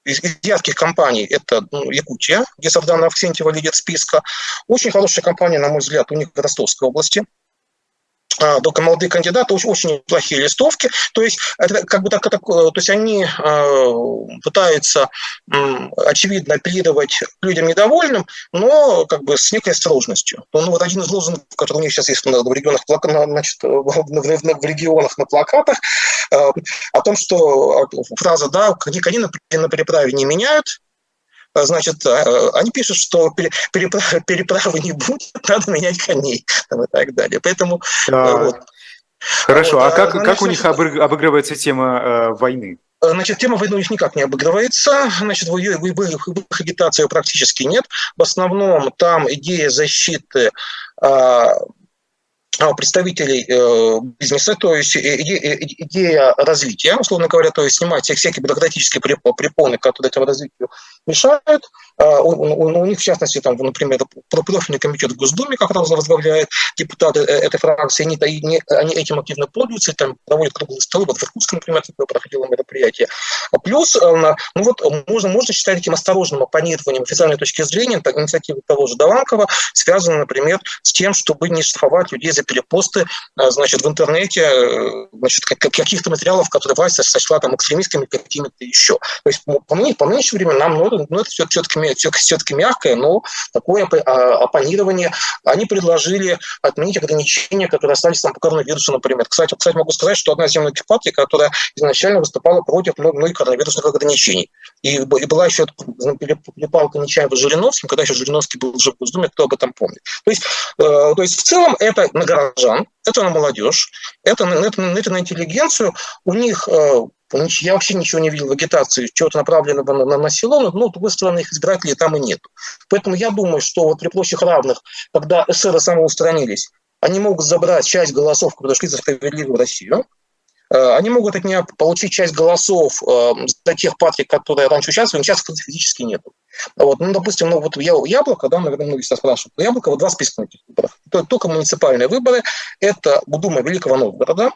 из, из ярких компаний это ну, Якутия, где Сардана Авксентьева лидер списка. Очень хорошая компания, на мой взгляд, у них в Ростовской области только молодые кандидаты, очень, очень плохие листовки. То есть, это как бы так, так, то есть они э, пытаются, э, очевидно, апеллировать людям недовольным, но как бы с некой осторожностью. Ну, вот один из лозунгов, который у них сейчас есть в регионах, значит, в, в, в регионах на плакатах, э, о том, что фраза, да, коньки на, на переправе не меняют, а, значит, а, они пишут, что переправы, <laughs> переправы не будет, <laughs> надо менять коней там, и так далее. Поэтому а, вот. Хорошо, а, а как, как у них обыгрывается тема э, войны? Значит, тема войны у них никак не обыгрывается. Значит, в их, в их агитации практически нет. В основном там идея защиты а, представителей э, бизнеса, то есть идея развития, условно говоря, то есть снимать всякие бюрократические препоны, которые этому развитию решают. А, у, у, у них, в частности, там, например, профильный комитет в Госдуме, как раз возглавляет депутаты э, этой фракции, они, они, этим активно пользуются, там проводят круглые столы, вот в Иркутске, например, такое проходило мероприятие. А плюс, э, ну вот, можно, можно считать таким осторожным оппонированием официальной точки зрения, так, инициативы того же Даванкова, связаны, например, с тем, чтобы не штрафовать людей за перепосты, э, значит, в интернете, значит, каких-то материалов, которые власть сочла там экстремистскими какими-то еще. То есть, по, мне, по нынешним временам, ну, ну это все-таки все-таки мягкое, но такое а, оппонирование. Они предложили отменить ограничения, которые остались там по коронавирусу, например. Кстати, кстати, могу сказать, что одна из земных партий, которая изначально выступала против многих коронавирусных ограничений. И, и была еще перепалка Нечаева с Жириновским, когда еще Жириновский был жив в Госдуме, кто об этом помнит. То есть, э, то есть в целом это на горожан, это на молодежь, это, это, это на интеллигенцию. У них э, я вообще ничего не видел в агитации, чего-то направленного на, на, на село, но, ну, с другой стороны, их избирателей там и нет. Поэтому я думаю, что вот при площадях равных, когда эсеры самоустранились, они могут забрать часть голосов, которые шли за справедливую Россию, э, они могут от нее получить часть голосов э, за тех партий, которые раньше участвовали, сейчас физически нету. Вот, ну, допустим, ну, вот Яблоко, да, наверное, многие сейчас спрашивают, Яблоко, вот два списка на этих выборах. Только муниципальные выборы, это Дума Великого Новгорода,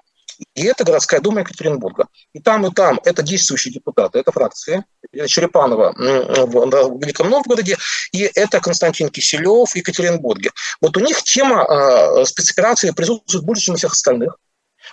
и это городская дума Екатеринбурга. И там, и там это действующие депутаты, это фракции. Черепанова в Великом Новгороде, и это Константин Киселев в Екатеринбурге. Вот у них тема э, спецоперации присутствует больше, чем у всех остальных.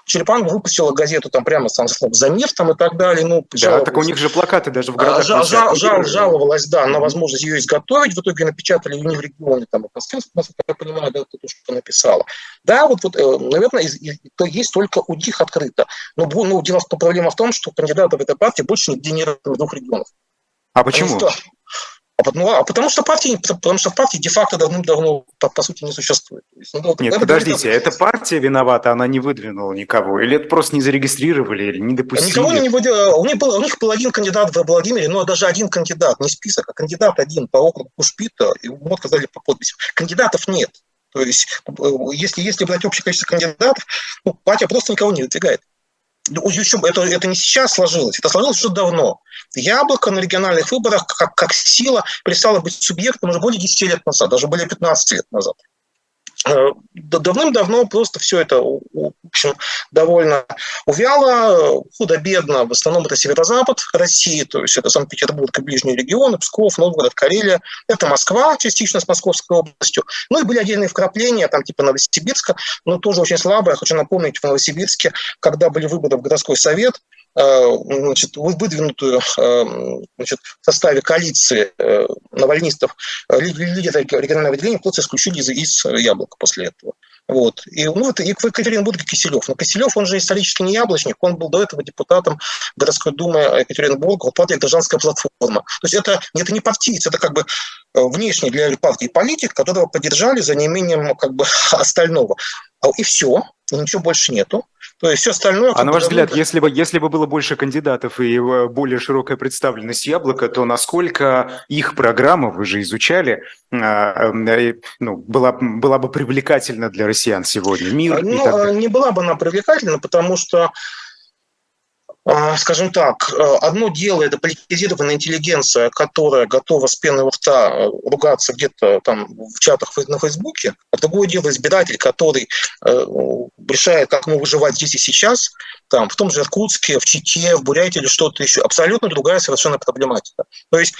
Черепанова выпустила газету там прямо сам слов «За мир» там и так далее. Ну, да, так у них же плакаты даже в городах. Жал, жал, жал, жаловалась, да, на возможность ее изготовить. В итоге напечатали ее не в регионе, там, и Москвинск, насколько я понимаю, да, то, что написала. Да, вот, вот э, наверное, из, из, то есть только у них открыто. Но ну, дело, проблема в том, что кандидаты в этой партии больше нигде не в двух регионах. А почему? Что, а, ну, а потому что партии, потому что в партии де-факто давным-давно, по, по сути, не существует. Есть, ну, Нет, подождите, это партия виновата, она не выдвинула никого? Или это просто не зарегистрировали, или не допустили? Никого не выдвинула. У них, был, у них был один кандидат в Владимире, но даже один кандидат, не список, а кандидат один по округу Кушпита, и ему отказали по подписи. Кандидатов нет. То есть, э, если, если брать общее количество кандидатов, ну, партия просто никого не выдвигает. Еще, это, это не сейчас сложилось, это сложилось уже давно. Яблоко на региональных выборах как, как сила перестало быть субъектом уже более 10 лет назад, даже более 15 лет назад. Э, давным-давно просто все это, в общем, довольно увяло, худо-бедно. В основном это северо-запад России, то есть это Санкт-Петербург и ближние регионы, Псков, Новгород, Карелия. Это Москва, частично с Московской областью. Ну и были отдельные вкрапления, там типа Новосибирска, но тоже очень слабые. Я хочу напомнить, в Новосибирске, когда были выборы в городской совет, Э, значит, выдвинутую э, значит, в составе коалиции э, навальнистов лидера регионального отделения просто исключили из, из яблока после этого. Вот. И, ну, вот, и в Екатеринбурге Киселев. Но Киселев, он же исторически не яблочник, он был до этого депутатом городской думы Екатеринбурга, вот партия «Гражданская платформа». То есть это, это не партиец, это как бы внешний для партии политик, которого поддержали за неимением как бы <laughs> остального. А, и все, и ничего больше нету. То есть все остальное... А на ваш взгляд, если бы, если бы было больше кандидатов и э, более широкая представленность яблока, то насколько их программа, вы же изучали, а, э, ну, была, была бы привлекательна для россиян сегодня? Мир ну, не была бы она привлекательна, потому что скажем так, э, одно дело это политизированная интеллигенция, которая готова с пеной у рта э, ругаться где-то там в чатах на Фейсбуке, а другое дело избиратель, который э, решает, как ему выживать здесь и сейчас, там, в том же Иркутске, в Чите, в Бурятии или что-то еще. Абсолютно другая совершенно проблематика. То есть,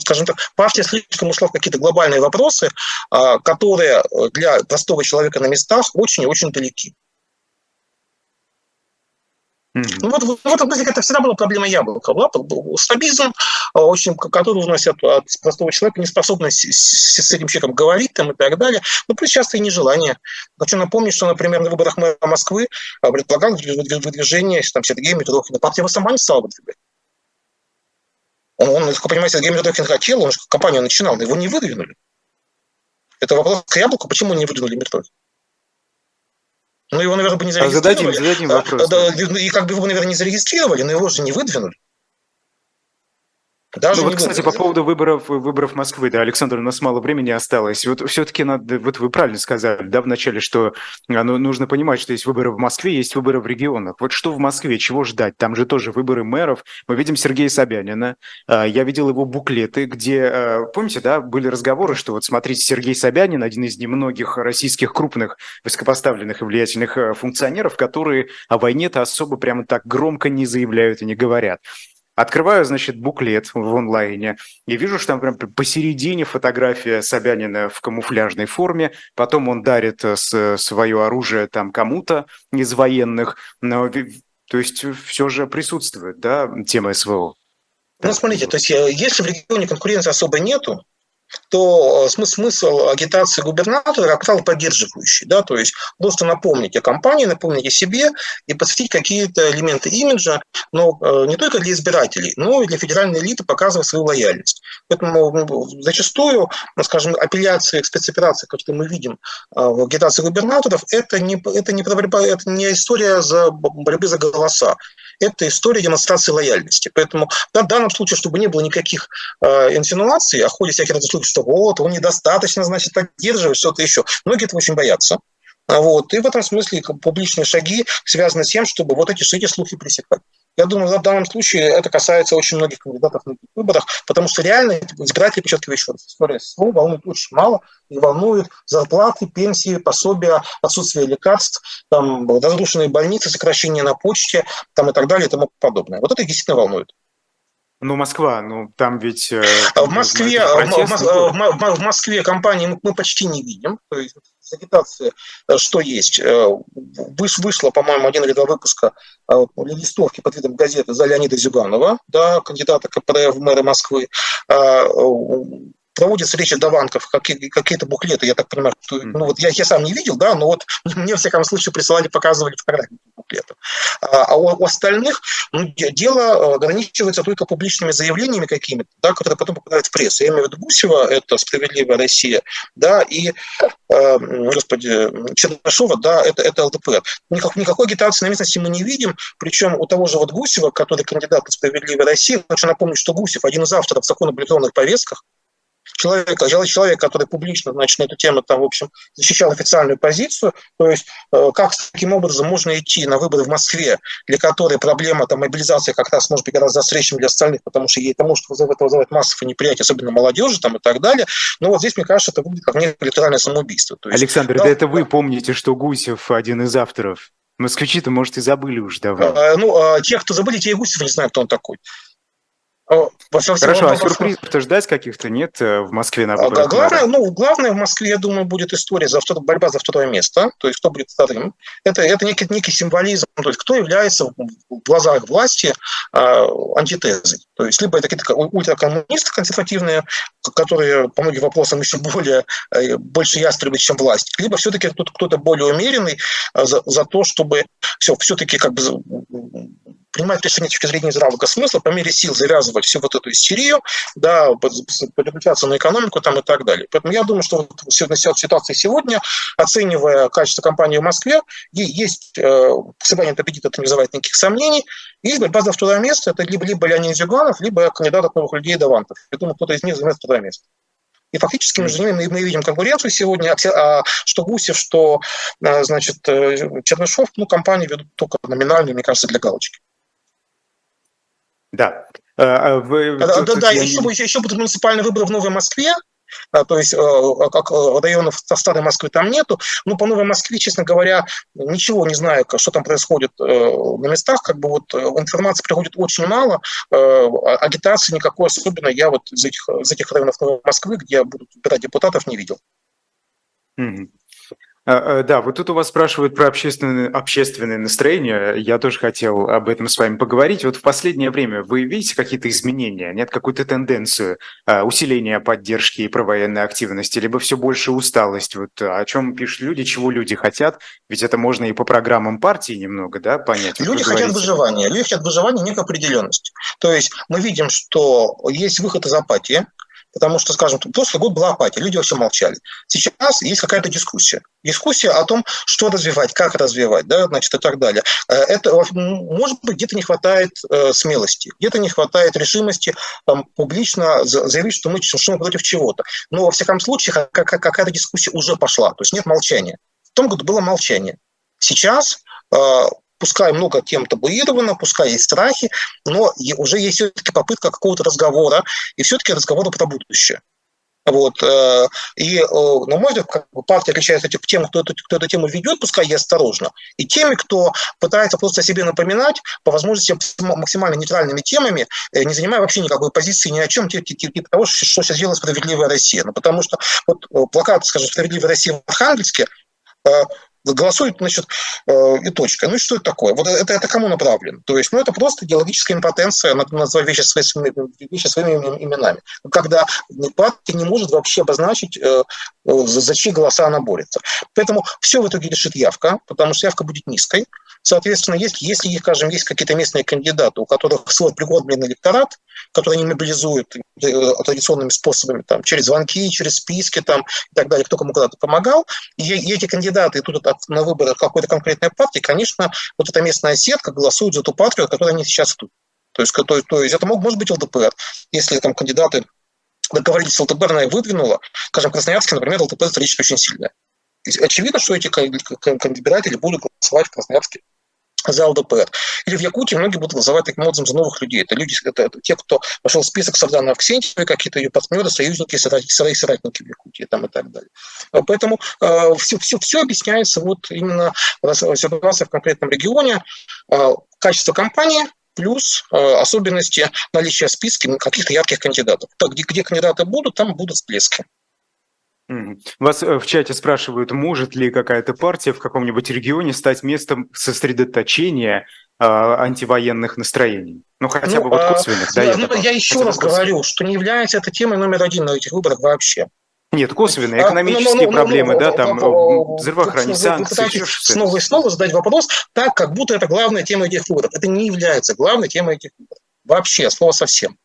скажем так, партия слишком ушла в какие-то глобальные вопросы, а, которые для простого человека на местах очень и очень далеки. Ну, вот, в этом смысле это всегда была проблема яблока. Была стабизм, а, очень, который вносит от простого человека неспособность с, с этим человеком говорить там, и так далее. Ну, плюс часто и нежелание. Хочу напомнить, что, например, на выборах мэра Москвы а, предполагал выдвижение там, Сергея Митрохина. Партия его сама не стала выдвигать. Он, он, как понимаете, Сергей Митрохин хотел, он же компанию начинал, но его не выдвинули. Это вопрос к яблоку, почему не выдвинули Митрохина? Ну, его, наверное, бы не зарегистрировали. А зададим, зададим вопрос. Да, и как бы его, наверное, не зарегистрировали, но его же не выдвинули. Даже ну вот, кстати, по поводу выборов, выборов Москвы, да, Александр, у нас мало времени осталось. Вот все-таки надо, вот вы правильно сказали, да, вначале, что ну, нужно понимать, что есть выборы в Москве, есть выборы в регионах. Вот что в Москве, чего ждать? Там же тоже выборы мэров. Мы видим Сергея Собянина. А, я видел его буклеты, где, а, помните, да, были разговоры, что вот смотрите, Сергей Собянин, один из немногих российских крупных высокопоставленных и влиятельных а, функционеров, которые о войне-то особо прямо так громко не заявляют и не говорят. Открываю, значит, буклет в онлайне и вижу, что там прям посередине фотография Собянина в камуфляжной форме, потом он дарит э, свое оружие там кому-то из военных, но, то есть все же присутствует, да, тема СВО. Ну, смотрите, то есть э, если в регионе конкуренции особо нету, то э, смысл агитации губернатора, как правило, поддерживающий. Да? То есть просто напомнить о компании, напомнить о себе и подсветить какие-то элементы имиджа, но э, не только для избирателей, но и для федеральной элиты показывать свою лояльность. Поэтому зачастую, ну, скажем, апелляции к спецоперации, которые мы видим э, в агитации губернаторов, это не, это не, это не история за борьбы за голоса это история демонстрации лояльности. Поэтому в данном случае, чтобы не было никаких э, инсинуаций, а ходят всякие разные слухи, что вот, он недостаточно, значит, поддерживает что-то еще. Многие этого очень боятся. Вот. И в этом смысле публичные шаги связаны с тем, чтобы вот эти, эти слухи пресекать. Я думаю, в данном случае это касается очень многих кандидатов на этих выборах, потому что реально избиратели, подчеркиваю еще раз, история СВО волнует очень мало, и волнует зарплаты, пенсии, пособия, отсутствие лекарств, там, разрушенные больницы, сокращение на почте там, и так далее и тому подобное. Вот это действительно волнует. Ну, Москва, ну там ведь... Э, в Москве, в, в, в Москве компании мы почти не видим. То есть агитация, э, что есть. Э, вышло, по-моему, один или два выпуска листовки под видом газеты за Леонида Зюганова, да, кандидата КПРФ в мэры Москвы проводятся речи Даванков, какие, какие-то буклеты, я так понимаю, что, ну вот я, я сам не видел, да, но вот <laughs> мне, в всяком случае, присылали, показывали фотографии буклетов. А, а у, у остальных ну, дело э, ограничивается только публичными заявлениями какими-то, да, которые потом попадают в прессу. Я имею в виду Гусева, это «Справедливая Россия», да, и, э, господи, Чернышова, да, это, это ЛДПР. Никак, никакой агитации на местности мы не видим, причем у того же вот Гусева, который кандидат на «Справедливая Россия», хочу напомнить, что Гусев один из авторов закона об электронных повестках, человек, человек, который публично, значит, на эту тему, там, в общем, защищал официальную позицию, то есть э, как таким образом можно идти на выборы в Москве, для которой проблема там, мобилизации как раз может быть гораздо острее, чем для остальных, потому что ей это может вызывать, вызывать массовое неприятие, особенно молодежи там, и так далее. Но вот здесь, мне кажется, это выглядит как некое электоральное самоубийство. То есть, Александр, да, да это вы помните, что Гусев один из авторов Москвичи-то, может, и забыли уже давно. А, ну, а те, кто забыли, те и Гусев не знают, кто он такой. Хорошо, а сюрпризов-то ждать каких-то нет э, в Москве на выборах? Главное, ну, главное в Москве, я думаю, будет история за второе, борьба за второе место, то есть кто будет вторым. Это, это некий, некий символизм, то есть кто является в глазах власти э, антитезой. То есть либо это какие-то ультракоммунисты консервативные, которые по многим вопросам еще более, э, больше ястребы, чем власть, либо все-таки кто-то, кто-то более умеренный э, за, за то, чтобы все, все-таки как бы принимать решение с точки зрения здравого смысла, по мере сил завязывать всю вот эту истерию, да, переключаться на экономику там и так далее. Поэтому я думаю, что вот ситуация сегодня, оценивая качество компании в Москве, есть э, Собянин аппетит, это не вызывает никаких сомнений, есть борьба за второе место, это либо, либо Леонид Зюганов, либо кандидат от новых людей Давантов. Я думаю, кто-то из них займет второе место. И фактически между ними мы, мы видим конкуренцию сегодня, а что Гусев, что э, значит, э, Чернышов, ну, компании ведут только номинальную, мне кажется, для галочки. Да. А, а вы, да, да, да, еще, не... еще будут муниципальные выборы в Новой Москве, а, то есть как районов Старой Москвы там нету. Но по Новой Москве, честно говоря, ничего не знаю, что там происходит э, на местах. Как бы вот э, информации приходит очень мало, э, агитации никакой особенно я вот из этих, из этих районов Новой Москвы, где будут выбирать депутатов, не видел. Mm-hmm. А, а, да, вот тут у вас спрашивают про общественное, общественное настроение. Я тоже хотел об этом с вами поговорить. Вот в последнее время вы видите какие-то изменения? Нет какую-то тенденцию а, усиления поддержки и провоенной активности, либо все больше усталость? Вот о чем пишут люди, чего люди хотят? Ведь это можно и по программам партии немного да, понять. Люди хотят выживания. Люди хотят выживания, некой определенности. То есть мы видим, что есть выход из апатии, Потому что, скажем, прошлый год была апатия, люди вообще молчали. Сейчас есть какая-то дискуссия. Дискуссия о том, что развивать, как развивать, да, значит, и так далее. Э, это, может быть, где-то не хватает э, смелости, где-то не хватает решимости там, публично заявить, что мы, что мы против чего-то. Но, во всяком случае, какая-то дискуссия уже пошла, то есть нет молчания. В том году было молчание. Сейчас э, пускай много тем табуировано, пускай есть страхи, но уже есть все-таки попытка какого-то разговора, и все-таки разговора про будущее. Вот. Э, и, э, на мой взгляд, как бы партия отличается тем, кто эту, кто эту тему ведет, пускай и осторожно, и теми, кто пытается просто о себе напоминать, по возможности максимально нейтральными темами, э, не занимая вообще никакой позиции ни о чем, типа, типа того, что сейчас делает «Справедливая Россия». Ну, потому что вот плакат, скажем, «Справедливая Россия» в Архангельске голосуют, значит, э, и точка. Ну и что это такое? Вот это, это кому направлено? То есть, ну это просто идеологическая импотенция, называть вещи, своими, вещи своими именами. Когда партия не может вообще обозначить, э, за, за чьи голоса она борется. Поэтому все в итоге решит явка, потому что явка будет низкой. Соответственно, если, если скажем, есть какие-то местные кандидаты, у которых свой пригодный электорат, который они мобилизуют э, традиционными способами, там, через звонки, через списки там, и так далее, кто кому когда-то помогал, и, и эти кандидаты идут на выборы какой-то конкретной партии, конечно, вот эта местная сетка голосует за ту партию, от которой они сейчас идут. То есть, то, то есть это мог, может быть ЛДПР, если там кандидаты договорились с ЛДПР, она и выдвинула. Скажем, Красноярске, например, ЛДПР исторически очень сильная. Очевидно, что эти кандидаты будут голосовать в Красноярске за ЛДПР. Или в Якутии многие будут голосовать таким образом за новых людей. Это люди, это, это те, кто вошел в список Сарданова Аксентьевой, какие-то ее партнеры, союзники, соратники в Якутии там, и так далее. Поэтому э, все, все, все объясняется вот именно ситуация в конкретном регионе, э, качество компании, плюс э, особенности наличия в каких-то ярких кандидатов. Так, где, где кандидаты будут, там будут всплески. Вас э, в чате спрашивают, может ли какая-то партия в каком-нибудь регионе стать местом сосредоточения э, антивоенных настроений? Ну, хотя ну, бы вот а, косвенных. Да, ну, я еще раз говорю, что не является это темой номер один на этих выборах вообще. Нет, косвенные, экономические а, ну, ну, ну, проблемы, ну, да, там взрывоохранение, санкции. Снова и снова задать вопрос так, как будто это главная тема этих выборов. Это не является главной темой этих выборов. Вообще, слово совсем.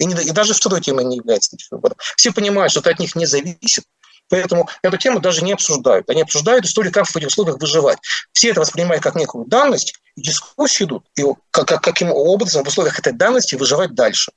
И, не, и даже второй темой не является этих выборов. Все понимают, что это от них не зависит. Поэтому эту тему даже не обсуждают. Они обсуждают историю, как в этих условиях выживать. Все это воспринимают как некую данность, и дискуссии идут, и как, как, каким образом в условиях этой данности выживать дальше.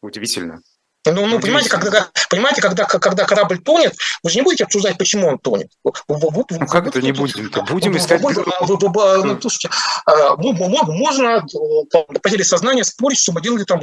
Удивительно. Ну, ну понимаете, когда, понимаете когда, когда корабль тонет, вы же не будете обсуждать, почему он тонет. Вы, вы, ну, как это не будем-то? Будем искать... Вы, вы, вы, ну, слушайте, можно по потере сознания спорить, что мы делали там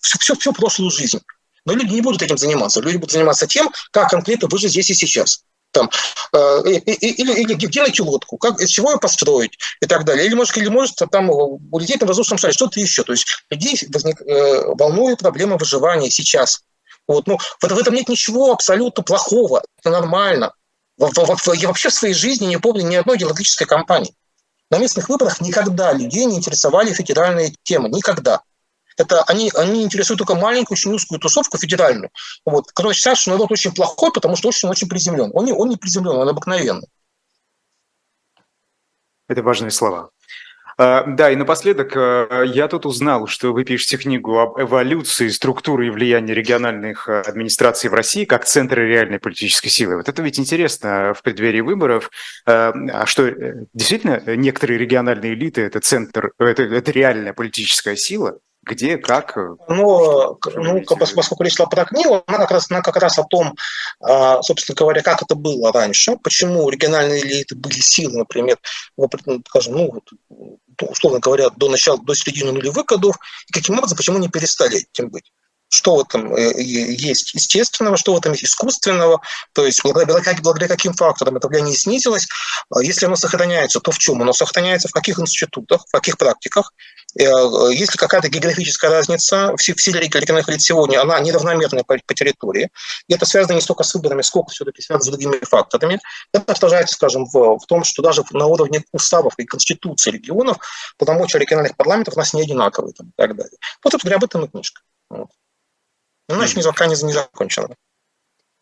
всю, всю, всю прошлую жизнь. Но люди не будут этим заниматься. Люди будут заниматься тем, как конкретно выжить здесь и сейчас. Там, э, или, или где найти лодку, как, из чего ее построить и так далее. Или может, или может там улететь на воздушном шаре, что-то еще. То есть людей возник, э, волнует проблема выживания сейчас. Вот, ну, в, в этом нет ничего абсолютно плохого. Это нормально. В, в, в, я вообще в своей жизни не помню ни одной идеологической кампании. На местных выборах никогда людей не интересовали федеральные темы. Никогда. Это они, они интересуют только маленькую, очень узкую тусовку федеральную, вот, которая считает, что народ очень плохой, потому что очень, очень приземлен. Он не, он не приземлен, он обыкновенный. Это важные слова. А, да, и напоследок а, я тут узнал, что вы пишете книгу об эволюции структуры и влияния региональных а, администраций в России как центра реальной политической силы. Вот это ведь интересно в преддверии выборов. Что, э, действительно, некоторые региональные элиты – это центр, это, это реальная политическая сила? Где, как? Э, ну, ну поскольку речь шла про книгу, она как раз, она как раз о том, а, собственно говоря, как это было раньше, почему региональные элиты были силы, например, скажем, ну, условно говоря, до начала, до середины нулевых годов, и каким образом, почему не перестали этим быть что в этом э, есть естественного, что в этом есть искусственного, то есть благодаря, благодаря каким факторам это влияние снизилось. А если оно сохраняется, то в чем? Оно сохраняется в каких институтах, в каких практиках. Э, если какая-то географическая разница в силе региональных лиц сегодня, она неравномерная по, по территории, и это связано не столько с выборами, сколько все-таки связано с другими факторами, это отражается, скажем, в, в том, что даже на уровне уставов и конституции регионов полномочия региональных парламентов у нас не одинаковые там, и так далее. Вот, собственно, об этом и книжка. Вот. Ну, значит, пока не, не закончено.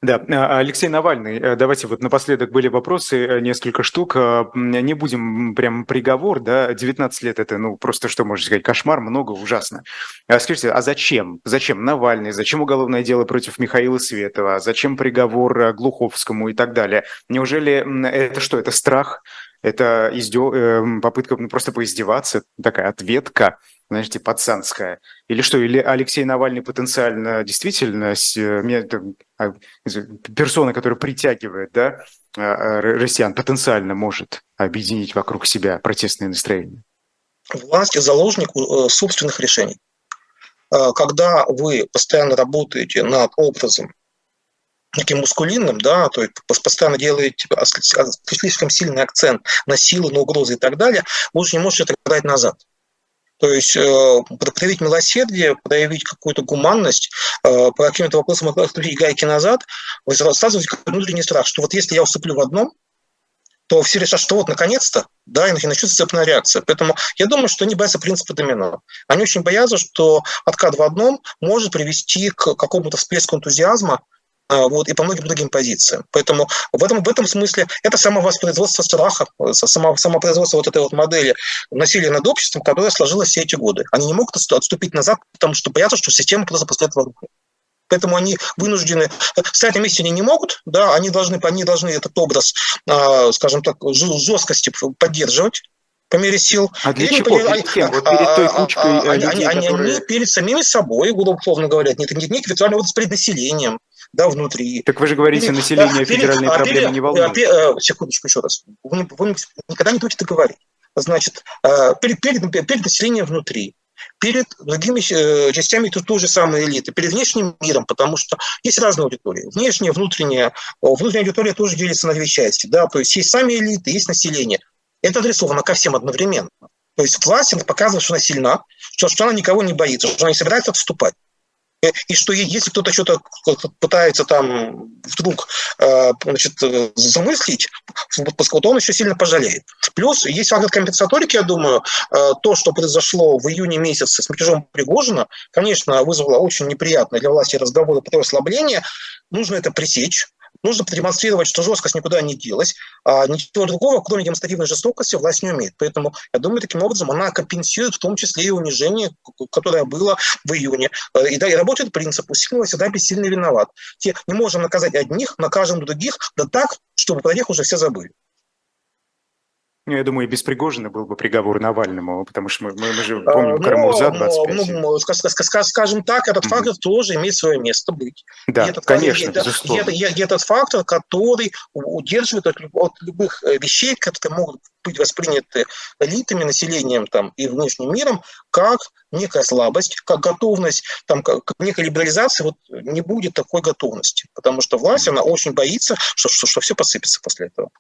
Да, а, Алексей Навальный, э, давайте вот напоследок были вопросы, э, несколько штук. Э, не будем прям приговор, да, 19 лет это, ну, просто что можно сказать, кошмар, много, ужасно. А скажите, а зачем? Зачем Навальный? Зачем уголовное дело против Михаила Светова? Зачем приговор Глуховскому и так далее? Неужели это что, это страх? Это издё... попытка ну, просто поиздеваться, такая ответка? Знаете, пацанская? Или что, или Алексей Навальный потенциально действительно а, персона, которая притягивает да, а, а, россиян, потенциально может объединить вокруг себя протестные настроения? Власть – заложник э, собственных решений. Когда вы постоянно работаете над образом таким мускулинным, да, то есть постоянно делаете слишком сильный акцент на силы, на угрозы и так далее, вы уже не можете это отдать назад. То есть э, проявить милосердие, проявить какую-то гуманность, э, по каким-то вопросам открутить гайки назад, сразу внутренний страх, что вот если я уступлю в одном, то все решат, что вот наконец-то, да, и начнется цепная реакция. Поэтому я думаю, что они боятся принципа домино. Они очень боятся, что откат в одном может привести к какому-то всплеску энтузиазма, вот, и по многим другим позициям. Поэтому в этом, в этом смысле это самовоспроизводство страха, само, самопроизводство вот этой вот модели насилия над обществом, которая сложилась все эти годы. Они не могут отступить назад, потому что боятся, что система просто после этого рухнет. Поэтому они вынуждены, стоять на месте они не могут, да, они должны, они должны этот образ, а, скажем так, жесткости поддерживать, по мере сил. А для чего? Перед они, кем? Вот перед той кучкой а, людей, они, которые... они перед самими собой, условно говоря, нет, нет, нет виртуальный образ перед населением да, внутри. Так вы же говорите, перед, население перед, федеральные а, проблемы перед, не волнуют. Перед, э, секундочку еще раз. Вы, вы никогда не будете говорить. Значит, э, перед, перед, перед населением внутри, перед другими э, частями тут тоже самые элиты, перед внешним миром, потому что есть разные аудитории. Внешняя, внутренняя. Внутренняя аудитория тоже делится на две части. Да? То есть есть сами элиты, есть население. Это адресовано ко всем одновременно. То есть власть показывает, что она сильна, что, что она никого не боится, что она не собирается отступать. Э, и что если кто-то что-то пытается там вдруг э, значит, замыслить, то он еще сильно пожалеет. Плюс есть фактор компенсаторики, я думаю, э, то, что произошло в июне месяце с мятежом Пригожина, конечно, вызвало очень неприятные для власти разговоры про ослабление. Нужно это пресечь нужно продемонстрировать, что жесткость никуда не делась, а ничего другого, кроме демонстративной жестокости, власть не умеет. Поэтому, я думаю, таким образом она компенсирует в том числе и унижение, которое было в июне. Э, и, да, и работает принцип «усиленного всегда бессильный виноват». Те не можем наказать одних, накажем других, да так, чтобы про них уже все забыли. Ну, я думаю, и без Пригожина был бы приговор Навальному, потому что мы, мы, мы же помним а, Карамурза 25. Ну, ну, скажем так, этот фактор mm-hmm. тоже имеет свое место быть. Да, этот, конечно, это, безусловно. Это, этот фактор, который удерживает от, от любых э, вещей, которые могут быть восприняты элитами, населением там, и внешним миром, как некая слабость, как готовность, там, как некая либерализация, вот не будет такой готовности, потому что власть, она очень боится, что, что, что все посыпется после этого.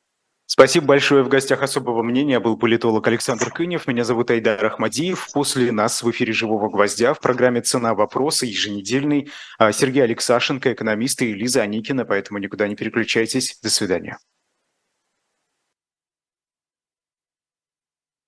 Спасибо большое. В гостях особого мнения был политолог Александр Кынев. Меня зовут Айдар Ахмадиев. После нас в эфире «Живого гвоздя» в программе «Цена вопроса» еженедельный Сергей Алексашенко, экономист и Лиза Аникина. Поэтому никуда не переключайтесь. До свидания.